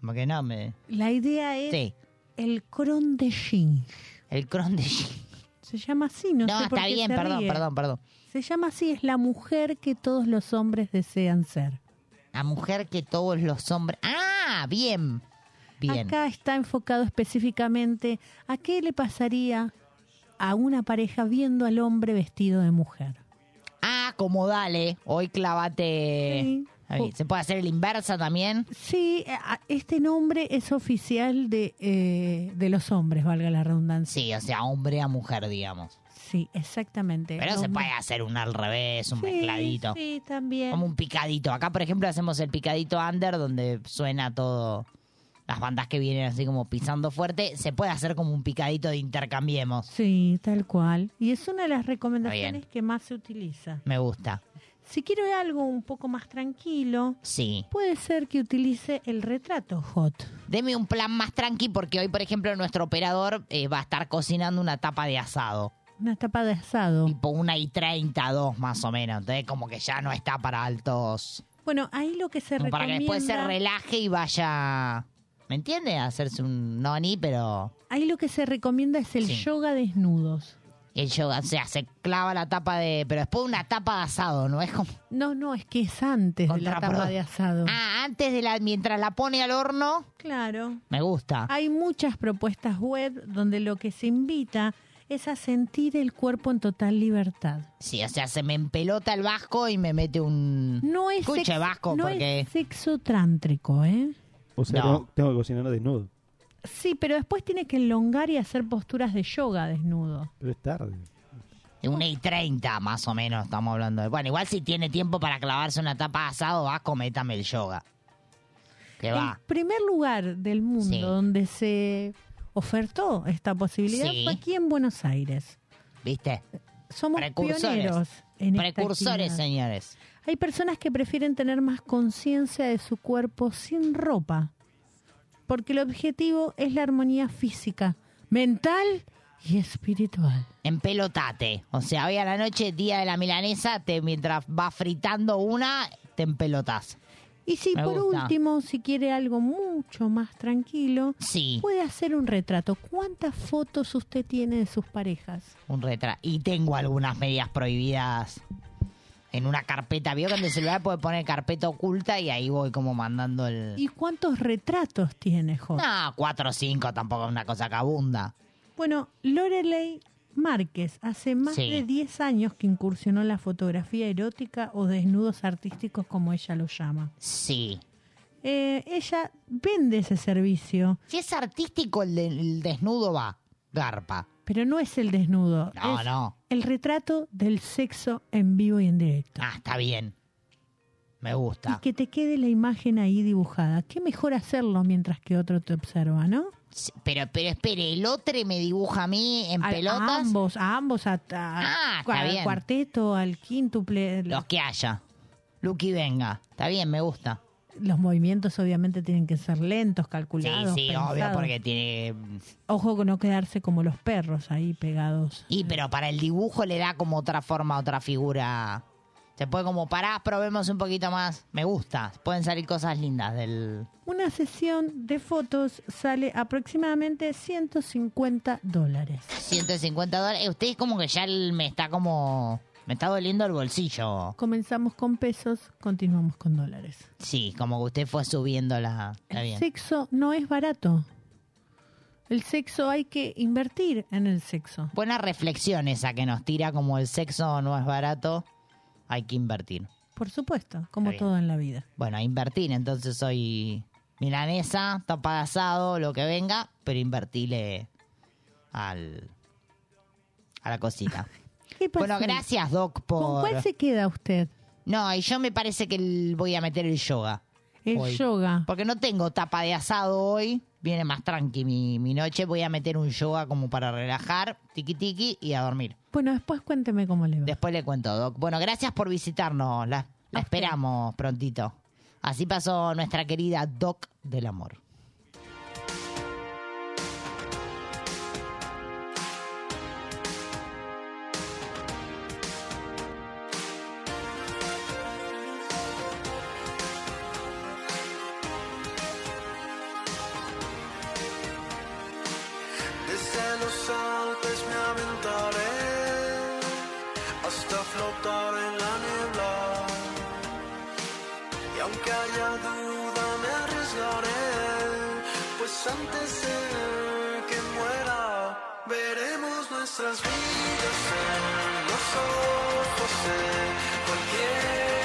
C: Como que no, me...
B: La idea es
C: Sí,
B: el cron de Jing.
C: el cron de Jing.
B: Se llama así, no,
C: No,
B: sé por
C: está
B: qué
C: bien,
B: se
C: perdón,
B: ríe.
C: perdón, perdón.
B: Se llama así, es la mujer que todos los hombres desean ser.
C: La mujer que todos los hombres... ¡Ah! Bien. Bien.
B: Acá está enfocado específicamente a qué le pasaría a una pareja viendo al hombre vestido de mujer.
C: Ah, como dale. Hoy clavate...
B: Sí.
C: Ahí, ¿Se puede hacer el inversa también?
B: Sí, eh, este nombre es oficial de, eh, de los hombres, valga la redundancia.
C: Sí, o sea, hombre a mujer, digamos.
B: Sí, exactamente.
C: Pero se puede hacer un al revés, un
B: Sí,
C: mezcladito.
B: Sí, también.
C: Como un picadito. Acá, por ejemplo, hacemos el picadito under, donde suena todo. Las bandas que vienen así como pisando fuerte. Se puede hacer como un picadito de intercambiemos.
B: Sí, tal cual. Y es una de las recomendaciones que más se utiliza.
C: Me gusta.
B: Si quiere algo un poco más tranquilo,
C: Sí.
B: puede ser que utilice el retrato hot.
C: Deme un plan más tranqui, porque hoy, por ejemplo, nuestro operador eh, va a estar cocinando una tapa de asado.
B: Una tapa de asado.
C: Tipo una y 32 más o menos. Entonces, como que ya no está para altos.
B: Bueno, ahí lo que se
C: Como para que
B: recomienda...
C: después se relaje y vaya. ¿Me entiende? Hacerse un noni, pero.
B: Ahí lo que se recomienda es el
C: Sí.
B: yoga desnudos.
C: El yoga, o sea, se clava la tapa de. Pero después una tapa de asado, ¿no? Es como.
B: No, no, es que es antes de la tapa de asado.
C: Ah, antes de la. Mientras la pone al horno.
B: Claro.
C: Me gusta.
B: Hay muchas propuestas web donde lo que se invita es a sentir el cuerpo en total libertad.
C: Sí, o sea, se me empelota el vasco y me mete un.
B: No es,
C: Escuche, vasco,
B: no
C: porque.
B: es sexo trántrico, ¿eh?
E: O sea,
C: No.
E: tengo, tengo que cocinar desnudo.
B: Sí, pero después tiene que elongar y hacer posturas de yoga desnudo.
E: Pero es tarde.
C: Una y 30 más o menos estamos hablando de. Bueno, igual si tiene tiempo para clavarse una tapa de asado, vasco, métame el yoga. Que va.
B: El primer lugar del mundo
C: Sí.
B: donde se ofertó esta posibilidad
C: Sí.
B: fue aquí en Buenos Aires.
C: ¿Viste?
B: Somos
C: Precursores.
B: pioneros en
C: Precursores, señores.
B: Hay personas que prefieren tener más conciencia de su cuerpo sin ropa, porque el objetivo es la armonía física, mental y espiritual.
C: Empelotate. O sea, hoy a la noche, día de la milanesa, te, mientras vas fritando una, te empelotás.
B: Y si
C: Me
B: por
C: gusta.
B: último, si quiere algo mucho más tranquilo,
C: Sí.
B: puede hacer un retrato. ¿Cuántas fotos usted tiene de sus parejas?
C: Un retra. Y tengo algunas medias prohibidas en una carpeta. Vio que en el celular puede poner carpeta oculta y ahí voy como mandando el...
B: ¿Y cuántos retratos tiene, Jorge?
C: No, cuatro o cinco tampoco es una cosa que abunda.
B: Bueno, Lorelei Márquez hace más
C: Sí.
B: de 10 años que incursionó en la fotografía erótica o desnudos artísticos, como ella lo llama.
C: Sí.
B: Eh, ella vende ese servicio,
C: Si es artístico, el, de- el desnudo va. Garpa.
B: Pero no es el desnudo.
C: No,
B: es
C: no.
B: El retrato del sexo en vivo y en directo.
C: Ah, está bien. Me
B: Y
C: gusta.
B: que te quede la imagen ahí dibujada. Qué mejor hacerlo mientras que otro te observa, ¿no?
C: Sí, Pero, pero espere, el otro me dibuja a mí en
B: A- A,
C: pelotas.
B: ambos, a ambos, a, a-
C: Ah, está
B: al
C: bien.
B: cuarteto, al quíntuple.
C: Los que haya. Lucky venga. Está bien, me gusta.
B: Los movimientos obviamente tienen que ser lentos,
C: Sí,
B: calculados.
C: sí, obvio,
B: pensados.
C: porque tiene...
B: Ojo con no quedarse como los perros ahí pegados.
C: Y pero para el dibujo le da como otra forma, otra figura. Se puede como, pará, probemos un poquito más. Me gusta. Pueden salir cosas lindas del...
B: Una sesión de fotos sale aproximadamente 150 dólares.
C: 150 dólares. Usted es como que ya me está como... Me está doliendo el bolsillo.
B: Comenzamos con pesos, continuamos con dólares.
C: Sí, como que usted fue subiendo la...
B: El
C: bien.
B: sexo no es barato. El sexo hay que invertir en el sexo.
C: Buena reflexión esa que nos tira como el sexo no es barato, hay que invertir.
B: Por supuesto, como todo en la vida.
C: Bueno, a invertir, entonces soy milanesa, tapa de asado, lo que venga, pero invertile al a la cosita. Bueno, gracias Doc por
B: ¿Con cuál se queda usted?
C: No, y yo me parece que el- voy a meter el yoga.
B: El
C: hoy.
B: yoga.
C: Porque no tengo tapa de asado hoy, viene más tranqui mi, mi noche, voy a meter un yoga como para relajar, tiki tiki y a dormir.
B: Bueno, después cuénteme cómo le va.
C: Después le cuento, Doc. Bueno, gracias por visitarnos. La, la esperamos prontito. Así pasó nuestra querida Doc del Amor.
A: Nuestras vidas en los ojos de cualquiera.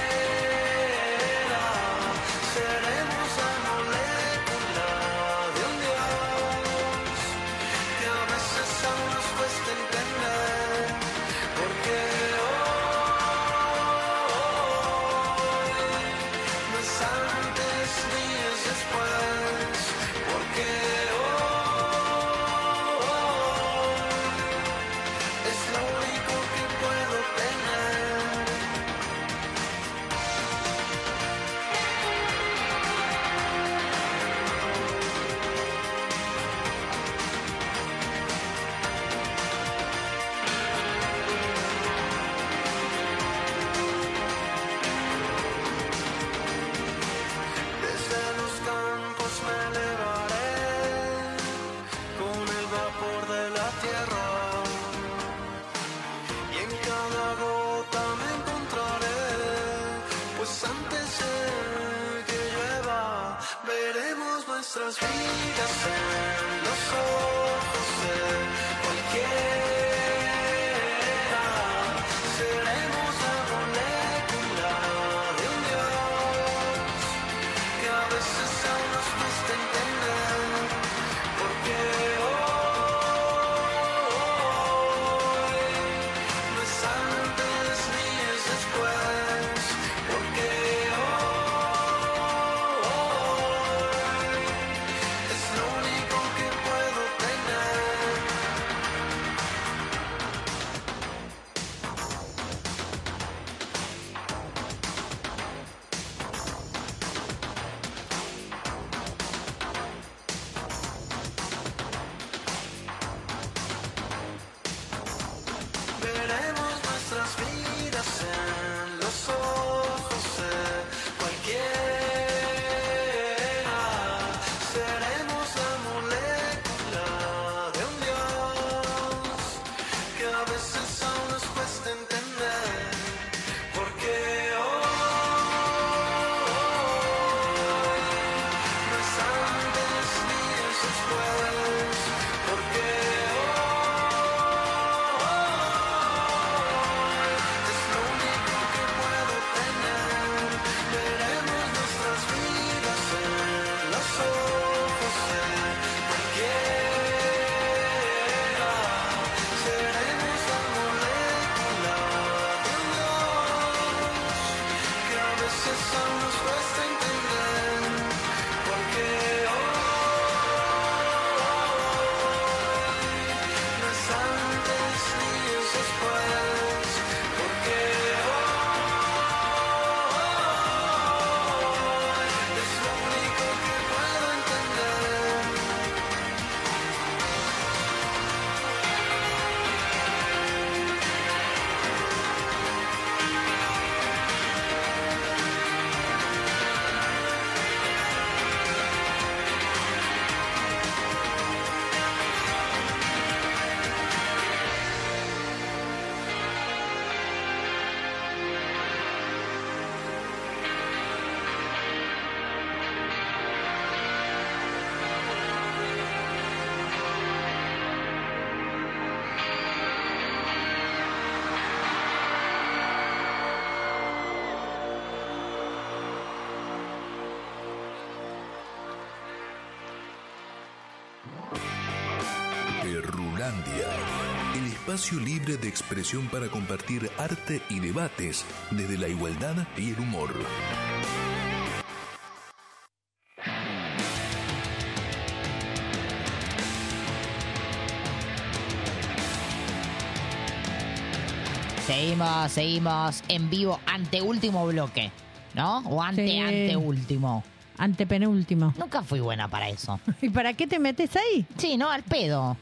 W: Espacio libre de expresión para compartir arte y debates desde la igualdad y el humor.
C: Seguimos, seguimos en vivo ante último bloque, ¿no? O ante,
B: Sí.
C: ante último.
B: Antepenúltimo.
C: Nunca fui buena para eso.
B: ¿Y para qué te metes ahí?
C: Sí, no, al pedo.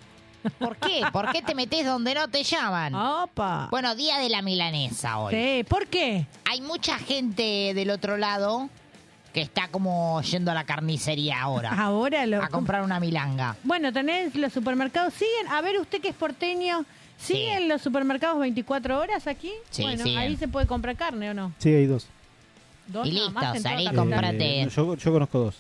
C: ¿Por qué? ¿Por qué te metes donde no te llaman?
B: Opa.
C: Bueno, día de la milanesa hoy.
B: Sí, ¿por qué?
C: Hay mucha gente del otro lado que está como yendo a la carnicería ahora.
B: Ahora lo...
C: A comprar una milanga.
B: Bueno, tenés los supermercados, siguen, a ver usted que es porteño, ¿siguen los supermercados 24 horas aquí?
C: Sí,
B: bueno,
C: siguen.
B: ahí se puede comprar carne o no.
E: Sí, hay dos.
B: Dos
C: Y listo, salí.
E: Eh, yo, yo conozco dos,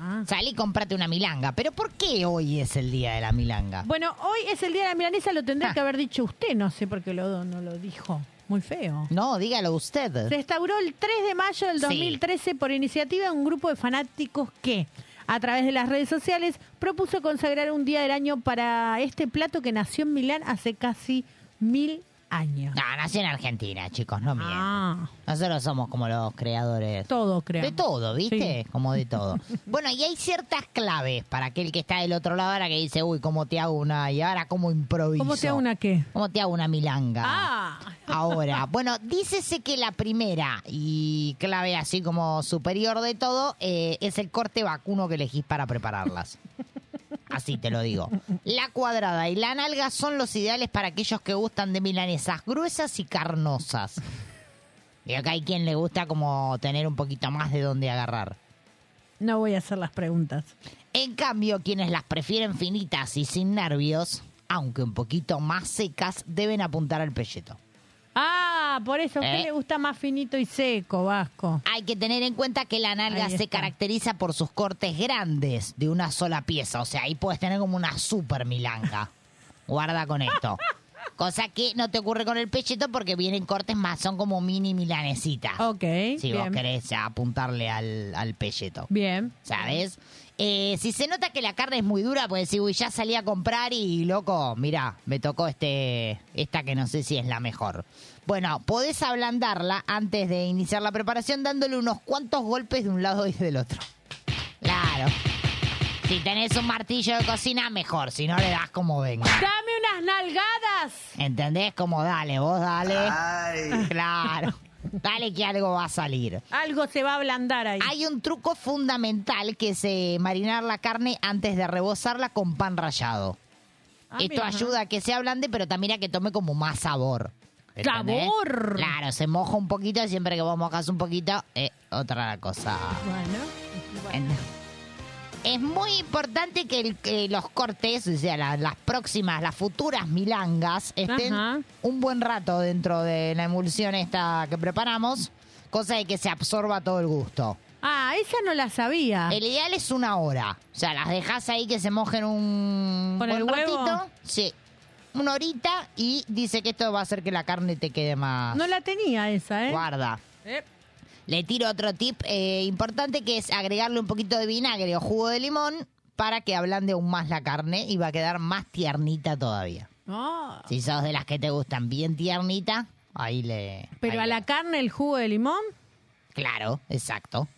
B: Ah.
C: Salí y comprate una milanga. ¿Pero por qué hoy es el día de la milanga?
B: Bueno, hoy es el día de la milanesa, lo
C: Ah.
B: tendría que haber dicho usted, no sé por qué lo, no lo dijo. Muy feo.
C: No, dígalo usted.
B: Se instauró el 3 de mayo del
C: Sí.
B: 2013 por iniciativa de un grupo de fanáticos que, a través de las redes sociales, propuso consagrar un día del año para este plato que nació en Milán hace casi mil años.
C: No, nació en Argentina, chicos, no mientan.
B: Ah,
C: Nosotros somos como los creadores.
B: todo creo.
C: De todo, ¿viste?
B: Sí.
C: Como de todo. bueno, y hay ciertas claves para aquel que está del otro lado ahora que dice, uy, ¿cómo te hago una? Y ahora, ¿cómo improviso?
B: ¿Cómo te hago una qué?
C: ¿Cómo te hago una milanga?
B: Ah,
C: Ahora, bueno, dícese que la primera y clave así como superior de todo eh, es el corte vacuno que elegís para prepararlas. Así te lo digo. La cuadrada y la nalga son los ideales para aquellos que gustan de milanesas gruesas y carnosas. Y acá hay quien le gusta como tener un poquito más de donde agarrar.
B: no voy a hacer las preguntas.
C: En cambio, quienes las prefieren finitas y sin nervios, aunque un poquito más secas, deben apuntar al pelleto.
B: Ah, por eso, ¿a usted
C: ¿Eh?
B: le gusta más finito y seco, Vasco?
C: Hay que tener en cuenta que la nalga se caracteriza por sus cortes grandes de una sola pieza. O sea, ahí puedes tener como una super milanga. Guarda con esto. Cosa que no te ocurre con el pelleto porque vienen cortes más, son como mini milanesitas.
B: Ok,
C: Si vos querés apuntarle al, al pelleto.
B: Bien.
C: ¿Sabes? Eh, si se nota que la carne es muy dura, pues uy, ya salí a comprar y, loco, mira, me tocó este esta que no sé si es la mejor. Bueno, podés ablandarla antes de iniciar la preparación dándole unos cuantos golpes de un lado y del otro. Claro. Si tenés un martillo de cocina, mejor. Si no, le das como venga.
B: ¡Dame unas nalgadas!
C: ¿Entendés? Como dale, vos dale.
X: Ay.
C: Claro. Dale que algo va a salir.
B: Algo se va a ablandar ahí.
C: Hay un truco fundamental que es eh, marinar la carne antes de rebozarla con pan rallado.
B: Ah,
C: Esto
B: mira.
C: ayuda a que se ablande, pero también a que tome como más sabor. ¿Entendés?
B: ¡Sabor!
C: Claro, se moja un poquito y siempre que vos mojas un poquito, eh, otra cosa.
B: Bueno.
C: En- Es muy importante que, el- que los cortes, o sea, la- las próximas, las futuras milangas, estén
B: Ajá.
C: un buen rato dentro de la emulsión esta que preparamos, cosa de que se absorba todo el gusto.
B: Ah, esa no la sabía.
C: El ideal es una hora. O sea, las dejas ahí que se mojen un
B: ¿Con
C: buen
B: el huevo?
C: ratito. Sí. Una horita y dice que esto va a hacer que la carne te quede más.
B: No la tenía esa, ¿eh?
C: Guarda.
B: Eh.
C: Le tiro otro tip eh, importante que es agregarle un poquito de vinagre o jugo de limón para que ablande aún más la carne y va a quedar más tiernita todavía.
B: Ah.
C: Si sos de las que te gustan bien tiernita, ahí le...
B: Pero
C: ahí
B: a
C: le-
B: la carne el jugo de limón,
C: Claro, exacto.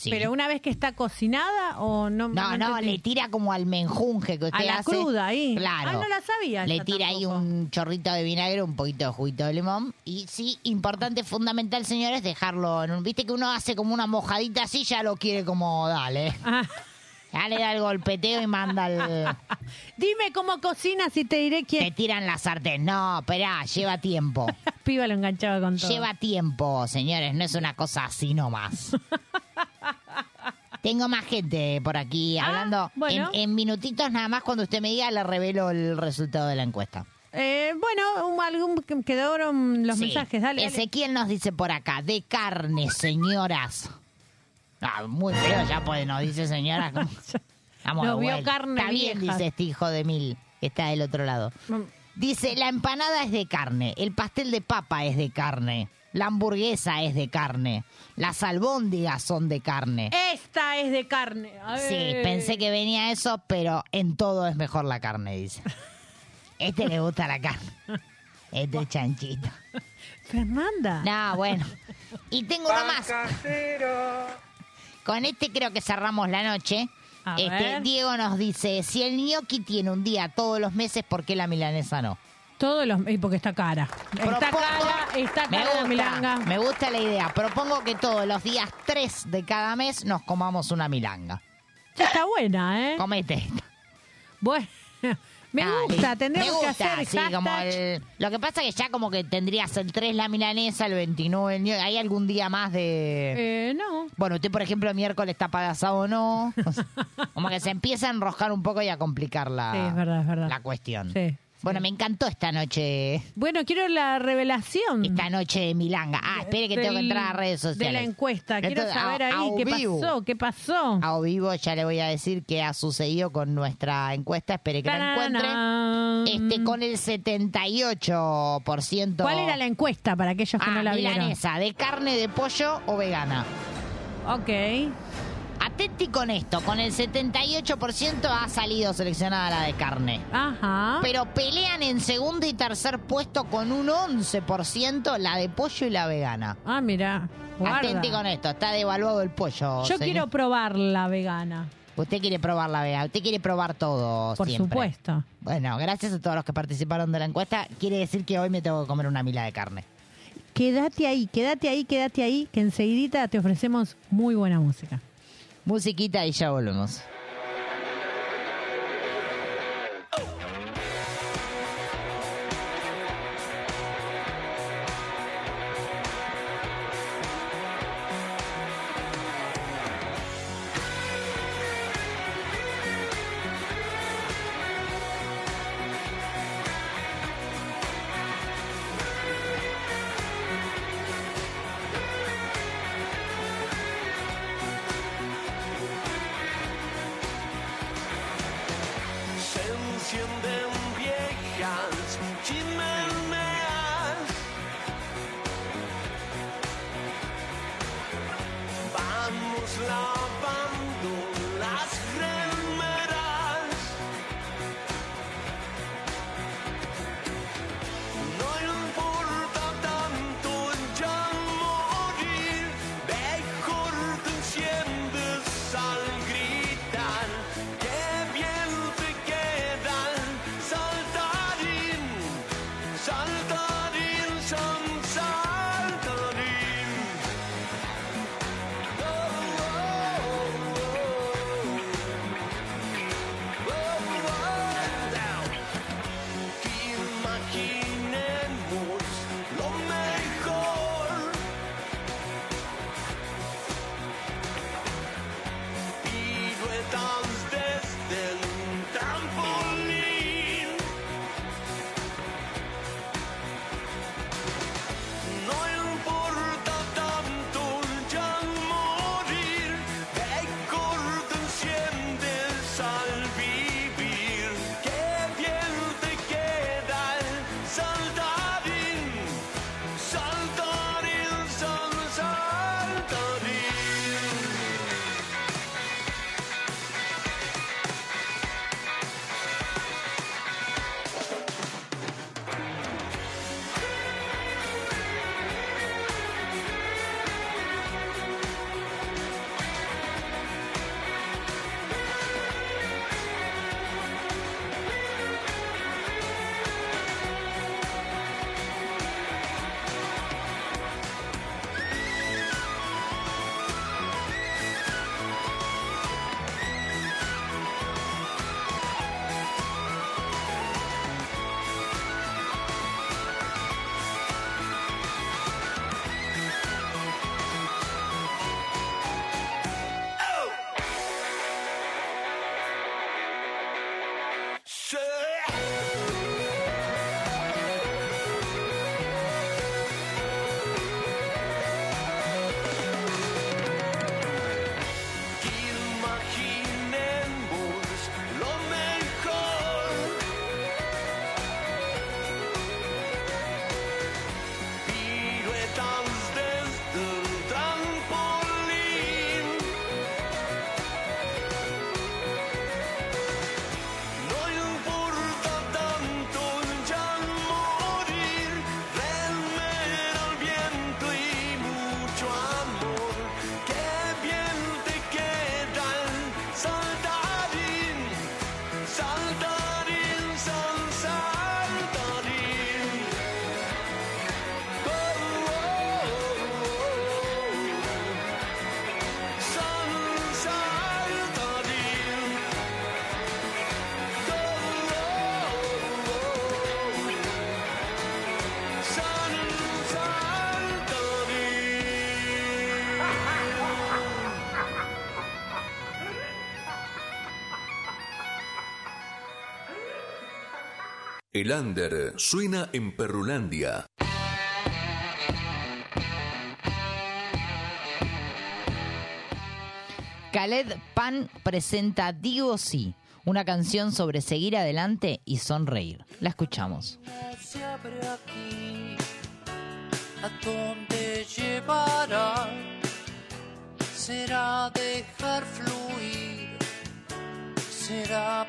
C: Sí.
B: pero una vez que está cocinada o no.
C: No, no,
B: entendí.
C: le tira como al menjunje que usted
B: A la
C: hace.
B: cruda ahí.
C: Claro.
B: Ah, no la sabía.
C: Le tira ahí un chorrito de vinagre, un poquito de juguito de limón. Y sí, importante, fundamental, señores, dejarlo en un... Viste que uno hace como una mojadita así, ya lo quiere como, dale.
B: Ah.
C: Ya le da el golpeteo y manda el...
B: Dime cómo cocinas y te diré quién.
C: Te tiran la sartén. No, esperá, lleva tiempo.
B: Piba lo enganchaba con todo.
C: Lleva tiempo, señores, no es una cosa así nomás. Tengo más gente por aquí hablando.
B: Ah, bueno.
C: en, en minutitos nada más, cuando usted me diga, le revelo el resultado de la encuesta.
B: Eh, bueno, un- algún que quedaron los
C: Sí.
B: mensajes, dale. dale.
C: Ezequiel nos dice por acá, de carne, señoras. Ah, muy feo ya pues nos dice señora. ¿cómo? Vamos
B: Nos vio carne
C: Está bien,
B: vieja.
C: dice este hijo de mil, que está del otro lado.
B: Mm.
C: Dice, la empanada es de carne, el pastel de papa es de carne, la hamburguesa es de carne, las albóndigas son de carne.
B: Esta es de carne. A
C: Sí, pensé que venía eso, pero en todo es mejor la carne, dice. Este le gusta la carne. Este es chanchito.
B: Fernanda.
C: No, bueno. Y tengo uno más. Con este creo que cerramos la noche.
B: A
C: Este,
B: ver.
C: Diego nos dice, si el gnocchi tiene un día todos los meses, ¿por qué la milanesa no?
B: Todos los. y porque está cara. Está cara, está cara la milanga.
C: me gusta la idea. Propongo que todos los días 3 de cada mes nos comamos una milanga.
B: Ya está buena, ¿eh?
C: Comete.
B: Bueno, me
C: Dale.
B: gusta, tendremos
C: Me gusta,
B: que hacer
C: sí,
B: hashtag.
C: como el- Lo que pasa es que ya como que tendrías el 3 la milanesa, el 29 el. ¿Hay algún día más de...?
B: Eh, no.
C: Bueno, usted, por ejemplo, miércoles está para asado o no. Como que se empieza a enroscar un poco y a complicar la,
B: Sí, es verdad, es verdad.
C: la cuestión.
B: Sí.
C: Bueno, me encantó esta noche.
B: Bueno, quiero la revelación.
C: Esta noche de Milanga. Ah, espere que tengo que entrar a redes sociales.
B: De la encuesta. Quiero
C: Entonces,
B: saber ahí
C: a
B: qué
C: vivo.
B: pasó, qué pasó.
C: A o vivo ya le voy a decir qué ha sucedido con nuestra encuesta. Espere que la encuentre.
B: Tararán.
C: Este, con el 78%.
B: ¿Cuál era la encuesta para aquellos que
C: Ah,
B: no la vieron?
C: milanesa, ¿de carne, de pollo o vegana?
B: Ok.
C: Atenti con esto, con el 78% ha salido seleccionada la de carne.
B: Ajá.
C: Pero pelean en segundo y tercer puesto con un 11% la de pollo y la vegana.
B: Ah, mira.
C: Atenti con esto, está devaluado el pollo.
B: Yo
C: señor.
B: quiero probar la vegana.
C: Usted quiere probar la vegana, usted quiere probar todo
B: Por
C: siempre.
B: supuesto.
C: Bueno, gracias a todos los que participaron de la encuesta. Quiere decir que hoy me tengo que comer una mila de carne.
B: Quédate ahí, quédate ahí, quédate ahí, que enseguidita te ofrecemos muy buena música.
C: Musiquita y ya volvemos.
G: El under suena en Perrulandia.
C: Khaled Pan presenta Digo Sí, una canción sobre seguir adelante y sonreír. La escuchamos.
U: se abre aquí, ¿a dónde llevará? Será dejar fluir, será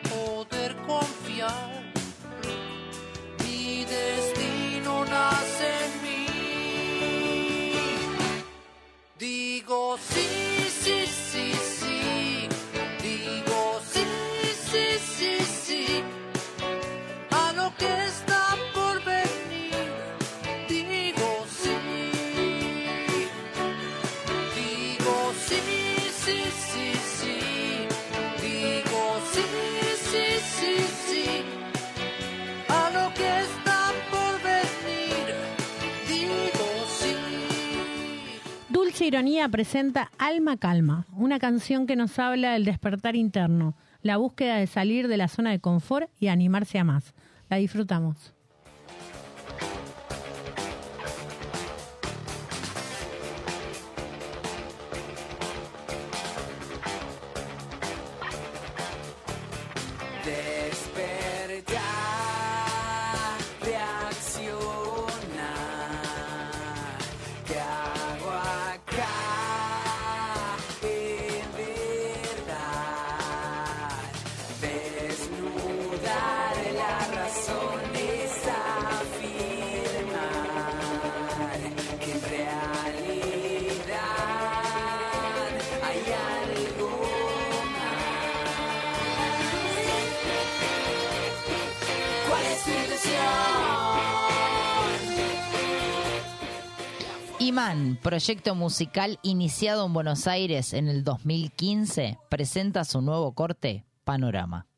A: Ironía presenta Alma Calma, una canción que nos habla del despertar interno, la búsqueda de salir de la zona de confort y animarse a más. La disfrutamos.
C: Proyecto musical iniciado en Buenos Aires en el 2015, presenta su nuevo corte, Panorama.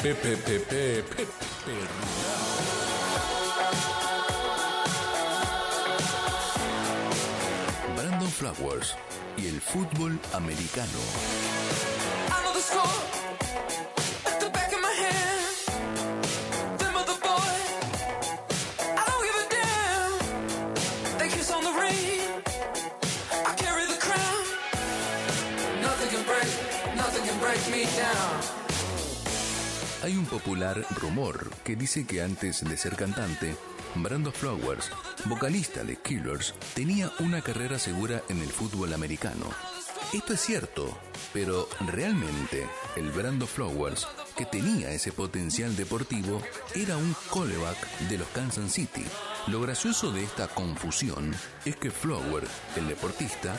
G: Pepe, pepe, pepe, dice que antes de ser cantante, Brando Flowers, vocalista de Killers, tenía una carrera segura en el fútbol americano. Esto es cierto, pero realmente el Brando Flowers, que tenía ese potencial deportivo, era un callback de los Kansas City. Lo gracioso de esta confusión es que Flower, el deportista,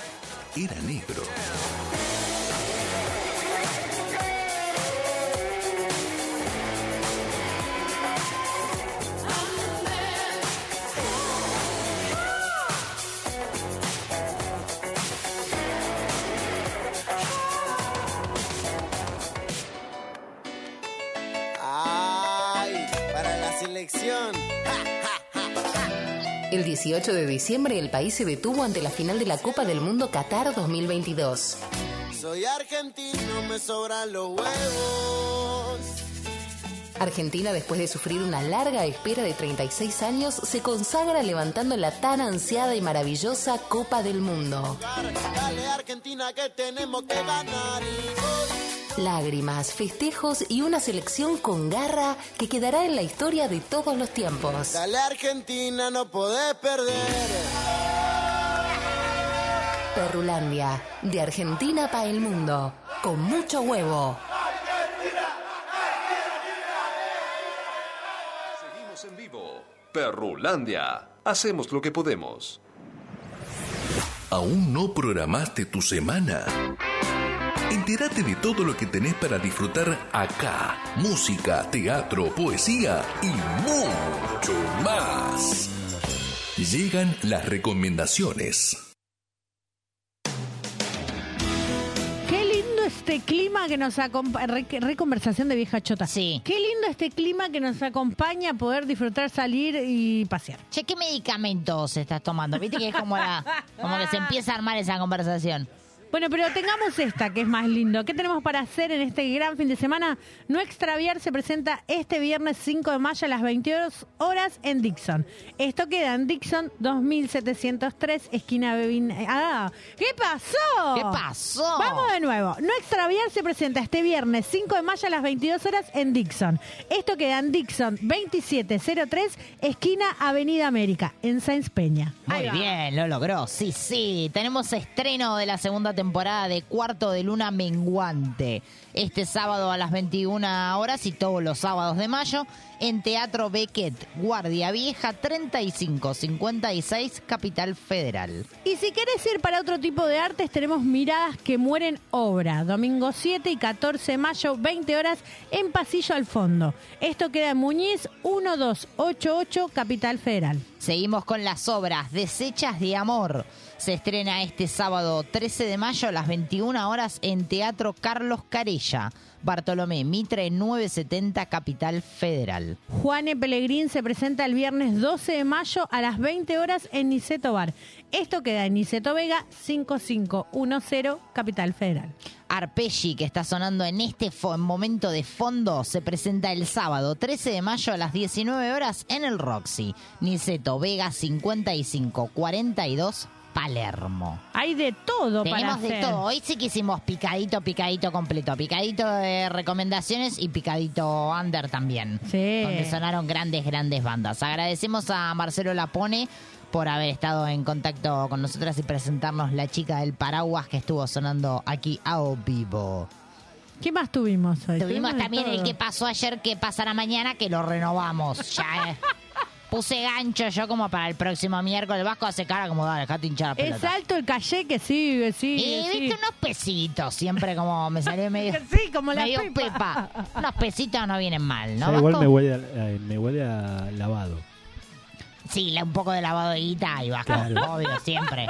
G: era negro.
J: El 18 de diciembre el país se detuvo ante la final de la Copa del Mundo Qatar 2022.
A: Soy argentino, me sobran los huevos.
J: Argentina, después de sufrir una larga espera de 36 años, se consagra levantando la tan ansiada y maravillosa Copa del Mundo.
A: Dale Argentina que tenemos que ganar y
J: Lágrimas, festejos y una selección con garra que quedará en la historia de todos los tiempos.
A: Dale Argentina, no podés perder.
J: Perrulandia, de Argentina para el mundo, con mucho huevo.
N: Seguimos en vivo. Perrulandia. Hacemos lo que podemos.
W: ¿Aún no programaste tu semana? Entérate de todo lo que tenés para disfrutar acá. Música, teatro, poesía y mucho más. Llegan las recomendaciones.
B: Qué lindo este clima que nos acompaña. Re, re conversación de vieja chota.
C: Sí.
B: Qué lindo este clima que nos acompaña a poder disfrutar, salir y pasear.
C: Che, ¿qué medicamentos estás tomando? Viste que es como, la, como que se empieza a armar esa conversación.
B: Bueno, pero tengamos esta, que es más lindo. ¿Qué tenemos para hacer en este gran fin de semana? No extraviar se presenta este viernes 5 de mayo a las 22 horas en Dixon. Esto queda en Dixon 2703, esquina Bevin. Ah, ¿qué pasó?
C: ¿Qué pasó?
B: Vamos de nuevo. No extraviar se presenta este viernes 5 de mayo a las 22 horas en Dixon. Esto queda en Dixon 2703, esquina Avenida América, en Sáenz Peña.
C: Muy bien, lo logró. Sí, sí. Tenemos estreno de la segunda temporada de Cuarto de Luna Menguante. Este sábado a las 21 horas y todos los sábados de mayo en Teatro Beckett, Guardia Vieja 3556, Capital Federal.
B: Y si querés ir para otro tipo de artes, tenemos Miradas que mueren obra. Domingo 7 y 14 de mayo, 20 horas, en Pasillo al Fondo. Esto queda en Muñiz 1288, Capital Federal.
C: Seguimos con las obras Desechas de Amor. Se estrena este sábado 13 de mayo a las 21 horas en Teatro Carlos Carella, Bartolomé Mitre 970, Capital Federal.
B: Juane Pellegrín se presenta el viernes 12 de mayo a las 20 horas en Niceto Bar. Esto queda en Niceto Vega 5510, Capital Federal.
C: Arpeggi, que está sonando en este momento de fondo, se presenta el sábado 13 de mayo a las 19 horas en el Roxy. Niceto Vega 5542, Palermo.
B: Hay de todo
C: Tenemos
B: para
C: de todo. Hoy sí que hicimos picadito, picadito completo. Picadito de recomendaciones y picadito under también.
B: Sí.
C: Donde sonaron grandes, grandes bandas. Agradecemos a Marcelo Lapone por haber estado en contacto con nosotras y presentarnos la chica del paraguas que estuvo sonando aquí a vivo.
B: ¿Qué más tuvimos hoy?
C: Tuvimos también el que pasó ayer, que pasará mañana, que lo renovamos. Ya eh. puse gancho yo como para el próximo miércoles. Vasco hace cara como, dale, dejate hinchar la pelota.
B: Es alto el calle que sigue, sigue,
C: Y
B: sigue.
C: viste unos pesitos, siempre como me salió medio.
B: Sí, como la
C: medio
B: pepa.
C: pepa. Unos pesitos no vienen mal, ¿no?
E: Igual me huele, a, eh, me huele a lavado.
C: Sí, la- un poco de lavado de guita y Vasco,
E: Claro.
C: obvio, siempre.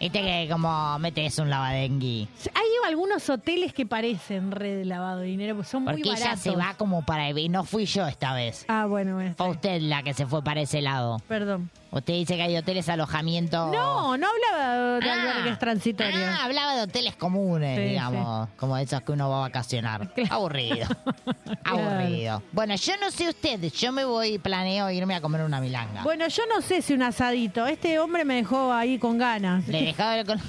C: Viste que como metes un lavadengui.
B: Hay algunos hoteles que parecen red de lavado de dinero, porque son muy
C: Porque ella
B: baratos.
C: se va como para... Y no fui yo esta vez.
B: Ah, bueno, bueno.
C: Fue usted la que se fue para ese lado.
B: Perdón.
C: Usted dice que hay hoteles alojamiento...
B: No, no hablaba de albergues transitorios.
C: Ah, hablaba de hoteles comunes,
B: Sí,
C: digamos, como esos que uno va a vacacionar. Aburrido. Aburrido. Bueno, yo no sé usted, yo me voy, planeo irme a comer una milanga.
B: Bueno, yo no sé si un asadito. Este hombre me dejó ahí con ganas.
C: Le dejaba el... col-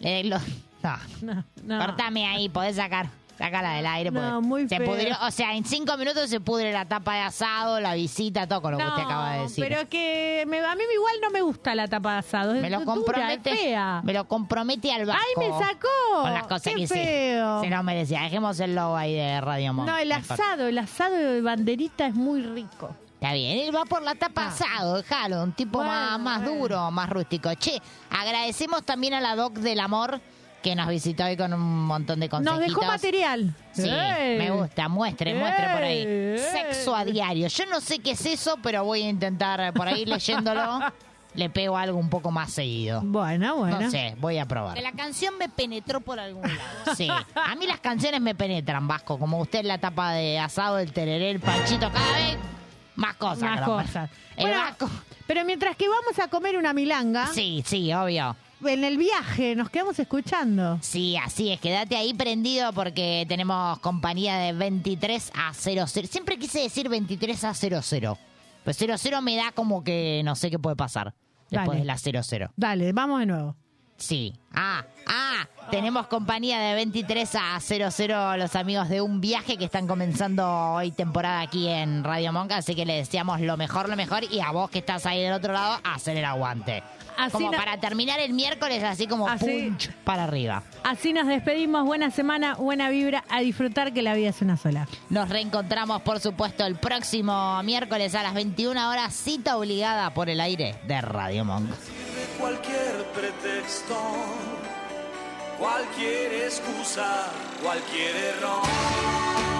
C: Le, lo- no.
B: No, no.
C: Cortame ahí, podés sacar. Sácala del aire.
B: No, muy
C: se pudrió. O sea, en cinco minutos se pudre la tapa de asado, la visita, todo con lo que usted acaba de decir.
B: pero que me- a mí igual no me gusta la tapa de asado. Es
C: me lo compromete,
B: fea.
C: me lo compromete al vasco.
B: ¡Ay, me sacó!
C: Con las cosas
B: ¡Qué
C: que hice.
B: feo!
C: Se lo merecía. Dejemos el logo ahí de Radio Monk.
B: No, el asado, el asado de banderita es muy rico.
C: Está bien, él va por la tapa asado, déjalo, un tipo más, más duro, más rústico. Che, agradecemos también a la Doc del Amor que nos visitó hoy con un montón de
B: Nos
C: consejitos.
B: dejó material.
C: Sí,
B: ¡Ey!
C: me gusta, muestre, muestre por ahí.
B: ¡Ey!
C: Sexo a diario. Yo no sé qué es eso, pero voy a intentar por ahí leyéndolo. Le pego algo un poco más seguido.
B: Bueno, bueno.
C: No sé, voy a probar. Que la canción me penetró por algún lado. Sí, a mí las canciones me penetran, Vasco. Como usted en la tapa de asado, el tereré, el panchito. Cada vez Más cosas.
B: Más cosas.
C: El
B: Bueno,
C: Vasco-
B: pero mientras que vamos a comer una milanga,
C: Sí, sí, obvio.
B: En el viaje nos quedamos escuchando.
C: Sí, así es, quédate ahí prendido porque tenemos compañía de 23 a 00. Siempre quise decir 23 a 00. Pues 00 me da como que no sé qué puede pasar después
B: Dale.
C: de la 00.
B: Dale, vamos de nuevo.
C: Sí. Ah, ah, tenemos compañía de 23 a 00 los amigos de un viaje que están comenzando hoy temporada aquí en Radio Monca, así que le deseamos lo mejor, lo mejor y a vos que estás ahí del otro lado, hacer el aguante.
B: Así
C: como
B: no-
C: para terminar el miércoles así como
B: Así-
C: punch para arriba.
B: Así nos despedimos. Buena semana, buena vibra. A disfrutar que la vida es una sola.
C: Nos reencontramos, por supuesto, el próximo miércoles a las 21 horas, cita obligada por el aire de Radio Monk.
A: cualquier pretexto, cualquier excusa, cualquier error.